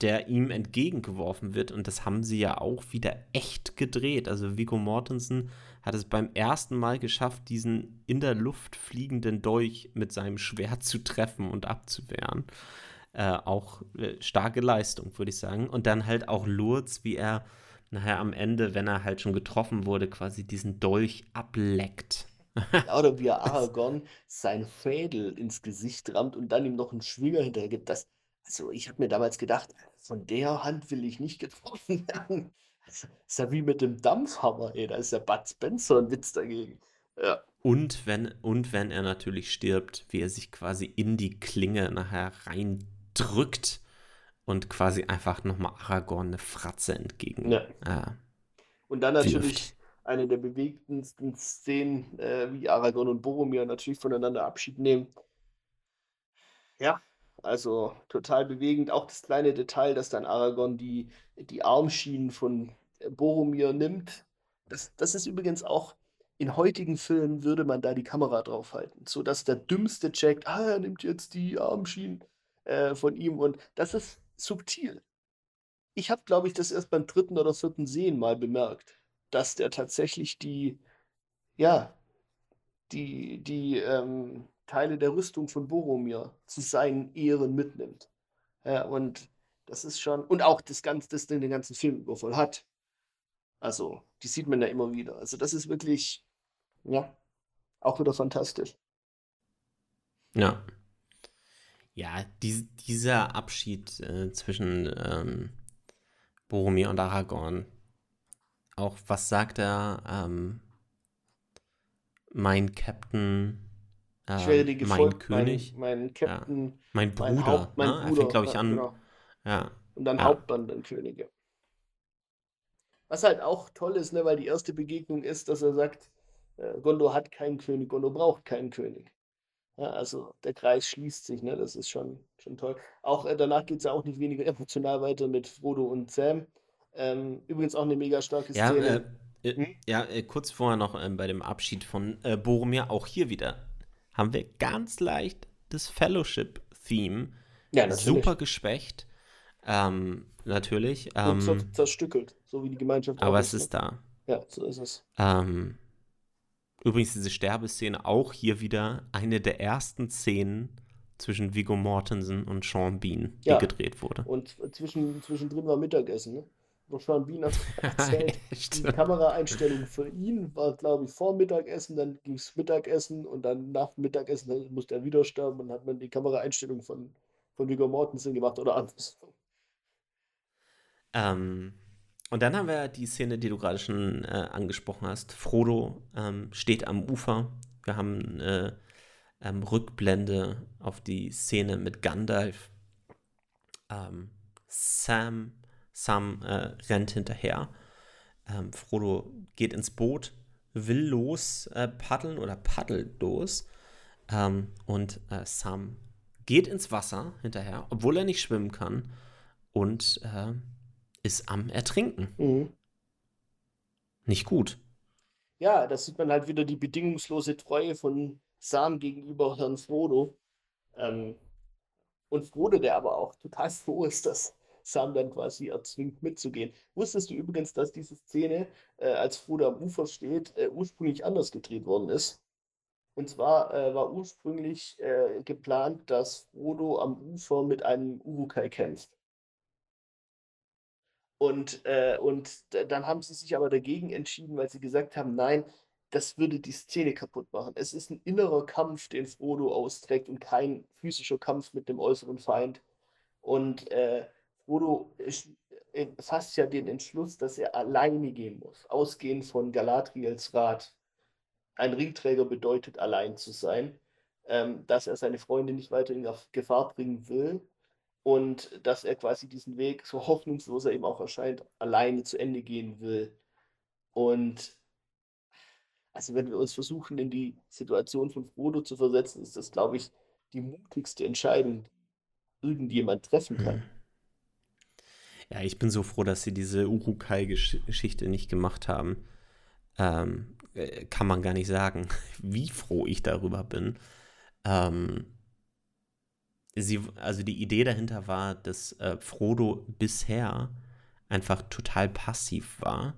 der ihm entgegengeworfen wird. Und das haben sie ja auch wieder echt gedreht. Also Viggo Mortensen hat es beim ersten Mal geschafft, diesen in der Luft fliegenden Dolch mit seinem Schwert zu treffen und abzuwehren. Äh, auch äh, starke Leistung, würde ich sagen. Und dann halt auch Lurz, wie er nachher am Ende, wenn er halt schon getroffen wurde, quasi diesen Dolch ableckt. Oder wie er Aragorn sein Fädel ins Gesicht rammt und dann ihm noch einen Schwinger hinterher gibt. Das, also ich habe mir damals gedacht, von der Hand will ich nicht getroffen werden. Das ist ja wie mit dem Dampfhammer, ey. Da ist ja Bud Spencer ein Witz dagegen. Ja, Und wenn, und wenn er natürlich stirbt, wie er sich quasi in die Klinge nachher reindrückt und quasi einfach nochmal Aragorn eine Fratze entgegen ja. äh, Und dann natürlich wirft. eine der bewegendsten Szenen, äh, wie Aragorn und Boromir natürlich voneinander Abschied nehmen. Ja, also total bewegend. Auch das kleine Detail, dass dann Aragorn die, die Armschienen von äh, Boromir nimmt. Das, das ist übrigens auch, in heutigen Filmen würde man da die Kamera drauf halten, sodass der Dümmste checkt, ah, er nimmt jetzt die Armschienen äh, von ihm. Und das ist subtil. Ich habe, glaube ich, das erst beim dritten oder vierten Sehen mal bemerkt, dass der tatsächlich die, ja, die, die ähm, Teile der Rüstung von Boromir zu seinen Ehren mitnimmt. Ja, und das ist schon, und auch das Ganze, das den ganzen Film über voll hat. Also, die sieht man ja immer wieder. Also, das ist wirklich, ja, auch wieder fantastisch. Ja. Ja, dies, dieser Abschied äh, zwischen ähm, Boromir und Aragorn. Auch was sagt er? Ähm, mein Captain, Ich werde dir mein gefolgt, mein, König, mein ja, Captain, mein mein Bruder. Haupt, mein Ne? Er Bruder, fängt, glaube ich, ja, an. genau. Ja, Und dann ja, Hauptmann, dann Könige. Was halt auch toll ist, ne, weil die erste Begegnung ist, dass er sagt, äh, Gondor hat keinen König, Gondor braucht keinen König. Ja, also der Kreis schließt sich, ne? Das ist schon, schon toll. Auch äh, danach geht es ja auch nicht weniger emotional weiter mit Frodo und Sam. Ähm, übrigens auch eine mega starke ja, äh, Szene. äh, Hm? ja äh, kurz vorher noch ähm, bei dem Abschied von äh, Boromir, auch hier wieder, haben wir ganz leicht das Fellowship-Theme Ja, super geschwächt. Ähm, natürlich. Und Ähm, zerstückelt, so wie die Gemeinschaft aber es ist, ne? da. Ja, so ist es. Ähm, übrigens, diese Sterbeszene auch hier wieder eine der ersten Szenen zwischen Viggo Mortensen und Sean Bean, die Ja, gedreht wurde. und zwischen, zwischendrin war Mittagessen, ne? Sean Bean hat erzählt, die. Kameraeinstellung für ihn war, glaube ich, vor Mittagessen, dann ging es Mittagessen und dann nach Mittagessen dann musste er wieder sterben und hat man die Kameraeinstellung von, von Viggo Mortensen gemacht oder anders. Ähm, und dann haben wir die Szene, die du gerade schon äh, angesprochen hast. Frodo ähm, steht am Ufer. Wir haben äh, ähm, Rückblende auf die Szene mit Gandalf. Ähm, Sam, Sam äh, rennt hinterher. Ähm, Frodo geht ins Boot, will los äh, paddeln oder paddelt los. Ähm, und äh, Sam geht ins Wasser hinterher, obwohl er nicht schwimmen kann. Und äh, ist am Ertrinken. Mhm. Nicht gut. Ja, da sieht man halt wieder die bedingungslose Treue von Sam gegenüber Herrn Frodo. Ähm, und Frodo, der aber auch total froh ist, dass Sam dann quasi erzwingt mitzugehen. Wusstest du übrigens, dass diese Szene, äh, als Frodo am Ufer steht, äh, ursprünglich anders gedreht worden ist? Und zwar äh, war ursprünglich äh, geplant, dass Frodo am Ufer mit einem Urukai kämpft. Und, äh, und dann haben sie sich aber dagegen entschieden, weil sie gesagt haben, nein, das würde die Szene kaputt machen. Es ist ein innerer Kampf, den Frodo austrägt und kein physischer Kampf mit dem äußeren Feind. Und äh, Frodo äh, fasst ja den Entschluss, dass er alleine gehen muss, ausgehend von Galadriels Rat. Ein Ringträger bedeutet, allein zu sein, ähm, dass er seine Freunde nicht weiter in Gefahr bringen will und dass er quasi diesen Weg, so hoffnungslos er eben auch erscheint, alleine zu Ende gehen will. Und also wenn wir uns versuchen, in die Situation von Frodo zu versetzen, ist das, glaube ich, die mutigste Entscheidung, die irgendjemand treffen kann. Hm. Ja, ich bin so froh, dass sie diese Urukai-Geschichte nicht gemacht haben. Ähm, äh, kann man gar nicht sagen, wie froh ich darüber bin. Ähm, sie, also die Idee dahinter war, dass äh, Frodo bisher einfach total passiv war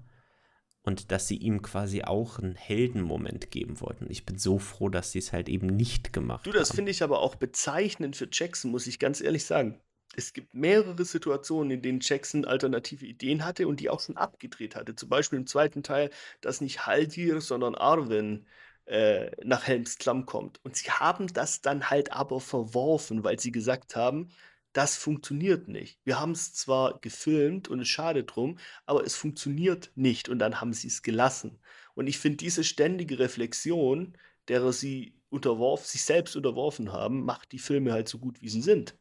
und dass sie ihm quasi auch einen Heldenmoment geben wollten. Ich bin so froh, dass sie es halt eben nicht gemacht haben. Du, das finde ich aber auch bezeichnend für Jackson, muss ich ganz ehrlich sagen. Es gibt mehrere Situationen, in denen Jackson alternative Ideen hatte und die auch schon abgedreht hatte. Zum Beispiel im zweiten Teil, dass nicht Haldir, sondern Arwen äh, nach Helms Klamm kommt. Und sie haben das dann halt aber verworfen, weil sie gesagt haben, das funktioniert nicht. Wir haben es zwar gefilmt und es schade drum, aber es funktioniert nicht und dann haben sie es gelassen. Und ich finde diese ständige Reflexion, derer sie unterworfen, sich selbst unterworfen haben, macht die Filme halt so gut, wie sie sind.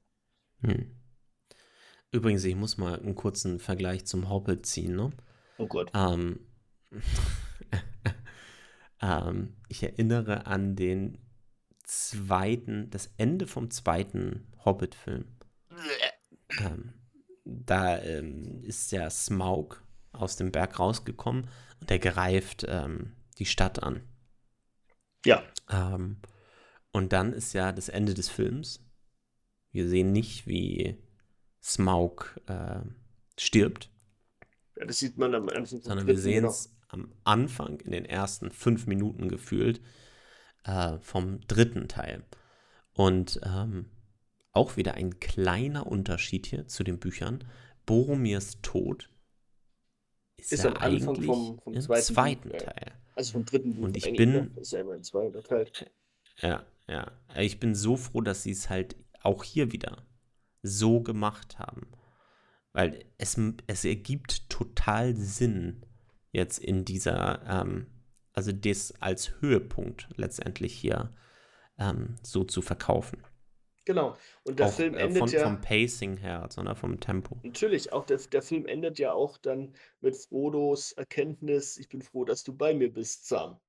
Hm. Übrigens, ich muss mal einen kurzen Vergleich zum Hobbit ziehen, ne? Oh Gott. Ähm, ähm, ich erinnere an den zweiten, das Ende vom zweiten Hobbit-Film. ähm, da ähm, ist der Smaug aus dem Berg rausgekommen und der greift ähm, die Stadt an. Ja. Ähm, und dann ist ja das Ende des Films. Wir sehen nicht, wie Smaug äh, stirbt. Ja, das sieht man am Anfang. Sondern wir sehen es am Anfang, in den ersten fünf Minuten gefühlt, äh, vom dritten Teil. Und ähm, auch wieder ein kleiner Unterschied hier zu den Büchern. Boromirs Tod ist, ist ja am Anfang vom, vom zweiten, zweiten Buch, Teil. Also vom dritten Buch. Und ich bin. Ne? Ist ja immer ein zweiter Teil. Ja, ja. Ich bin so froh, dass sie es halt auch hier wieder so gemacht haben. Weil es, es ergibt total Sinn jetzt in dieser, ähm, also das als Höhepunkt letztendlich hier ähm, so zu verkaufen. Genau. Und der auch, Film äh, endet von, ja. Vom Pacing her, sondern vom Tempo. Natürlich, auch der, der Film endet ja auch dann mit Frodos Erkenntnis: Ich bin froh, dass du bei mir bist, Sam.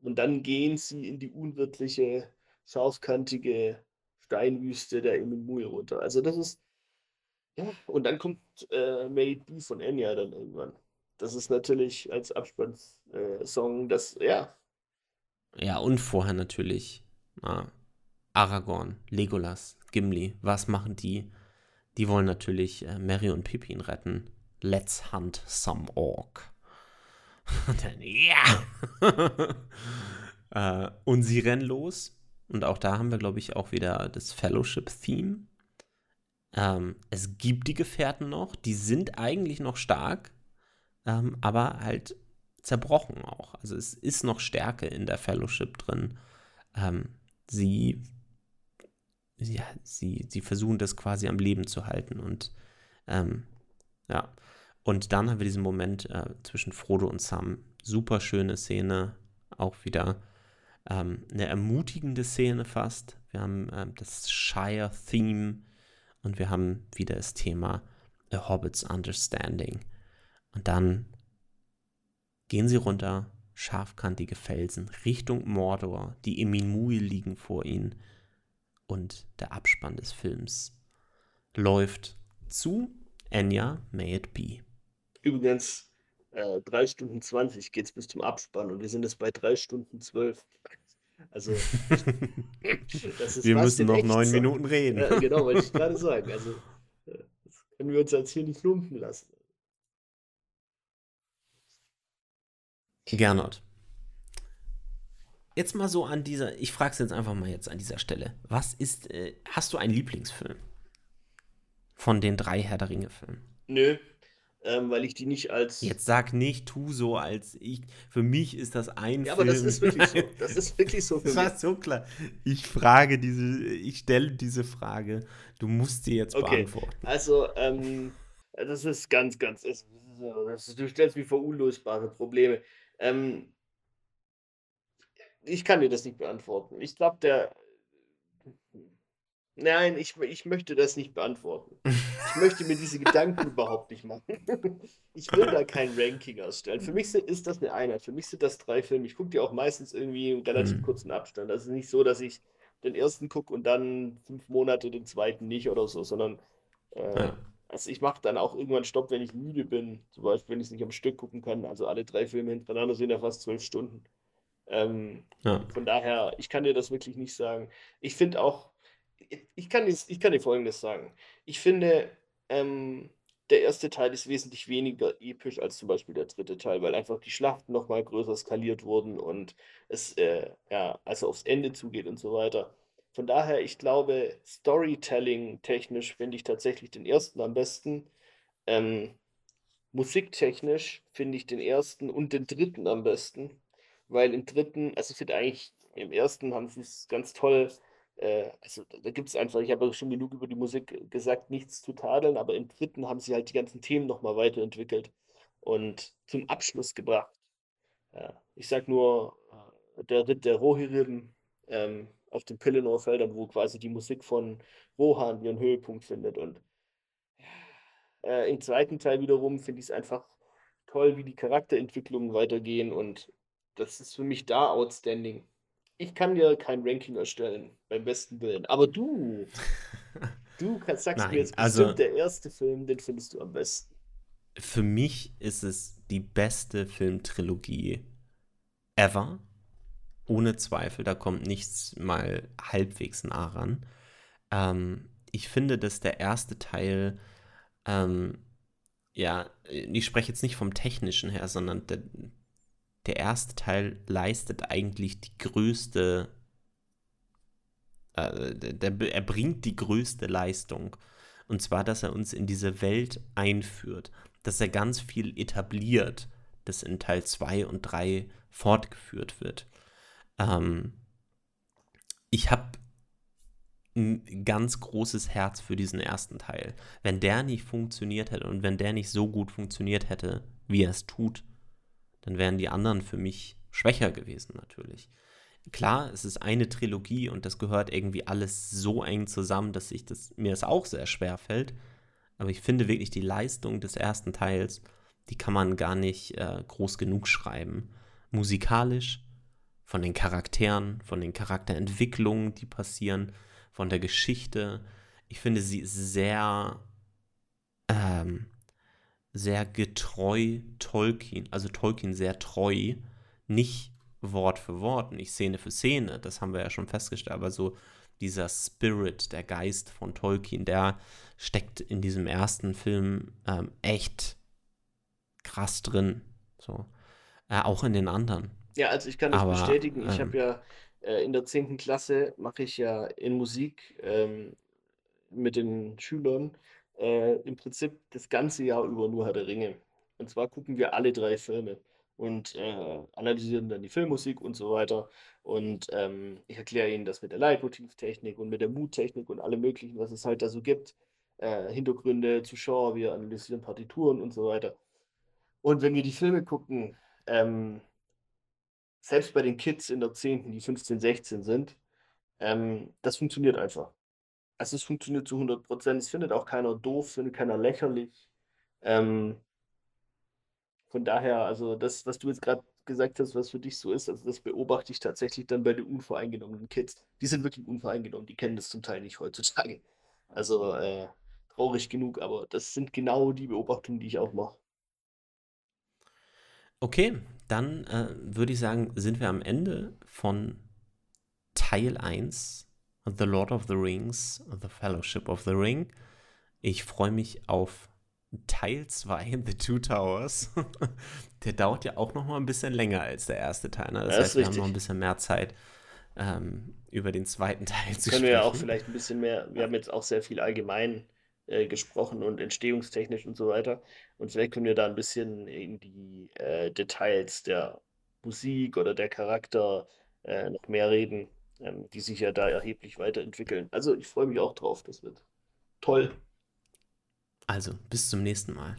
Und dann gehen sie in die unwirtliche, scharfkantige Steinwüste der Immenmui runter. Also, das ist. Ja, und dann kommt äh, Made B von Enya dann irgendwann. Das ist natürlich als Abspannsong äh, das, ja. Ja, und vorher natürlich. Ah, Aragorn, Legolas, Gimli, was machen die? Die wollen natürlich äh, Mary und Pippin retten. Let's hunt some orc. Und dann, ja! äh, und sie rennen los. Und auch da haben wir, glaube ich, auch wieder das Fellowship-Theme. Ähm, es gibt die Gefährten noch, die sind eigentlich noch stark, ähm, aber halt zerbrochen auch. Also es ist noch Stärke in der Fellowship drin. Ähm, sie ja, sie, sie versuchen das quasi am Leben zu halten. Und ähm, ja. Und dann haben wir diesen Moment äh, zwischen Frodo und Sam. Super schöne Szene, auch wieder ähm, eine ermutigende Szene fast. Wir haben ähm, das Shire-Theme und wir haben wieder das Thema A Hobbit's Understanding. Und dann gehen sie runter, scharfkantige Felsen, Richtung Mordor. Die Eminui liegen vor ihnen und der Abspann des Films läuft zu Enya May It Be. Übrigens, äh, 3 Stunden 20 geht es bis zum Abspann und wir sind jetzt bei 3 Stunden 12. Also, wir müssen noch neun Minuten reden. Ja, genau, wollte ich gerade sagen. Also, äh, das können wir uns jetzt hier nicht lumpen lassen. Gernot, jetzt mal so an dieser, ich frage es jetzt einfach mal jetzt an dieser Stelle. Was ist, äh, hast du einen Lieblingsfilm? Von den drei Herr der Ringe-Filmen? Nö. Ähm, weil ich die nicht als. Jetzt sag nicht, tu so, als ich. Für mich ist das ein ja, Film. aber das ist wirklich so. Das ist wirklich so für das mich. war so klar. Ich frage diese, ich stelle diese Frage. Du musst sie jetzt okay. beantworten. Also, ähm, das ist ganz, ganz. Das, das, du stellst mich vor unlösbare Probleme. Ähm, ich kann dir das nicht beantworten. Ich glaube, der Nein, ich, ich möchte das nicht beantworten. Ich möchte mir diese Gedanken überhaupt nicht machen. Ich will da kein Ranking erstellen. Für mich ist das eine Einheit. Für mich sind das drei Filme. Ich gucke die auch meistens irgendwie im relativ mhm. kurzen Abstand. Das ist nicht so, dass ich den ersten gucke und dann fünf Monate den zweiten nicht oder so, sondern äh, also ich mache dann auch irgendwann Stopp, wenn ich müde bin. Zum Beispiel, wenn ich es nicht am Stück gucken kann. Also alle drei Filme hintereinander sind ja fast zwölf Stunden. Ähm, ja. Von daher, ich kann dir das wirklich nicht sagen. Ich finde auch, ich kann, ich kann dir Folgendes sagen. Ich finde, ähm, der erste Teil ist wesentlich weniger episch als zum Beispiel der dritte Teil, weil einfach die Schlachten nochmal größer skaliert wurden und es äh, ja, also aufs Ende zugeht und so weiter. Von daher, ich glaube, Storytelling-technisch finde ich tatsächlich den ersten am besten. Ähm, musiktechnisch finde ich den ersten und den dritten am besten, weil im dritten, also ich finde eigentlich, im ersten haben sie es ganz toll äh, also da gibt es einfach, ich habe ja schon genug über die Musik gesagt, nichts zu tadeln, aber im dritten haben sie halt die ganzen Themen nochmal weiterentwickelt und zum Abschluss gebracht. Ja, ich sag nur, äh, der Ritt der Rohirrim ähm, auf den Pelennor-Feldern, wo quasi die Musik von Rohan ihren Höhepunkt findet. Und äh, im zweiten Teil wiederum finde ich es einfach toll, wie die Charakterentwicklungen weitergehen und das ist für mich da outstanding ich kann dir kein Ranking erstellen, beim besten Willen. Aber du, du kannst, sagst Nein, mir jetzt also, bestimmt, der erste Film, den findest du am besten. Für mich ist es die beste Filmtrilogie ever. Ohne Zweifel, da kommt nichts mal halbwegs nah ran. Ähm, ich finde, dass der erste Teil, ähm, ja, ich spreche jetzt nicht vom technischen her, sondern der, der erste Teil leistet eigentlich die größte, äh, der, er bringt die größte Leistung. Und zwar, dass er uns in diese Welt einführt, dass er ganz viel etabliert, das in Teil 2 und 3 fortgeführt wird. Ähm, ich habe ein ganz großes Herz für diesen ersten Teil. Wenn der nicht funktioniert hätte und wenn der nicht so gut funktioniert hätte, wie er es tut, dann wären die anderen für mich schwächer gewesen natürlich. Klar, es ist eine Trilogie und das gehört irgendwie alles so eng zusammen, dass ich das, mir das auch sehr schwer fällt. Aber ich finde wirklich die Leistung des ersten Teils, die kann man gar nicht äh, groß genug schreiben. Musikalisch, von den Charakteren, von den Charakterentwicklungen, die passieren, von der Geschichte. Ich finde sie sehr ähm, sehr getreu Tolkien, also Tolkien sehr treu, nicht Wort für Wort, nicht Szene für Szene, das haben wir ja schon festgestellt, aber so dieser Spirit, der Geist von Tolkien, der steckt in diesem ersten Film ähm, echt krass drin. So. Äh, auch in den anderen. Ja, also ich kann das aber, bestätigen. Ich ähm, habe ja äh, in der 10. Klasse mache ich ja in Musik ähm, mit den Schülern äh, im Prinzip das ganze Jahr über nur Herr der Ringe. Und zwar gucken wir alle drei Filme und äh, analysieren dann die Filmmusik und so weiter. Und ähm, ich erkläre Ihnen das mit der Leitmotivtechnik und mit der Muttechnik und allem Möglichen, was es halt da so gibt. Äh, Hintergründe, Zuschauer, wir analysieren Partituren und so weiter. Und wenn wir die Filme gucken, ähm, selbst bei den Kids in der 10., die 15, 16 sind, ähm, das funktioniert einfach. Also, es funktioniert zu 100% Es findet auch keiner doof, findet keiner lächerlich. Ähm von daher, also das, was du jetzt gerade gesagt hast, was für dich so ist, also das beobachte ich tatsächlich dann bei den unvoreingenommenen Kids. Die sind wirklich unvoreingenommen, die kennen das zum Teil nicht heutzutage. Also, äh, traurig genug, aber das sind genau die Beobachtungen, die ich auch mache. Okay, dann, äh, würde ich sagen, sind wir am Ende von Teil 1 The Lord of the Rings, The Fellowship of the Ring. Ich freue mich auf Teil 2, The Two Towers. der dauert ja auch noch mal ein bisschen länger als der erste Teil. Ne? Das, das heißt, wir haben noch ein bisschen mehr Zeit, ähm, über den zweiten Teil zu Können sprechen. Können wir ja auch vielleicht ein bisschen mehr, wir haben jetzt auch sehr viel allgemein äh, gesprochen und entstehungstechnisch und so weiter. Und vielleicht können wir da ein bisschen in die äh, Details der Musik oder der Charakter äh, noch mehr reden, ähm, die sich ja da erheblich weiterentwickeln. Also ich freue mich auch drauf, das wird toll. Also, bis zum nächsten Mal.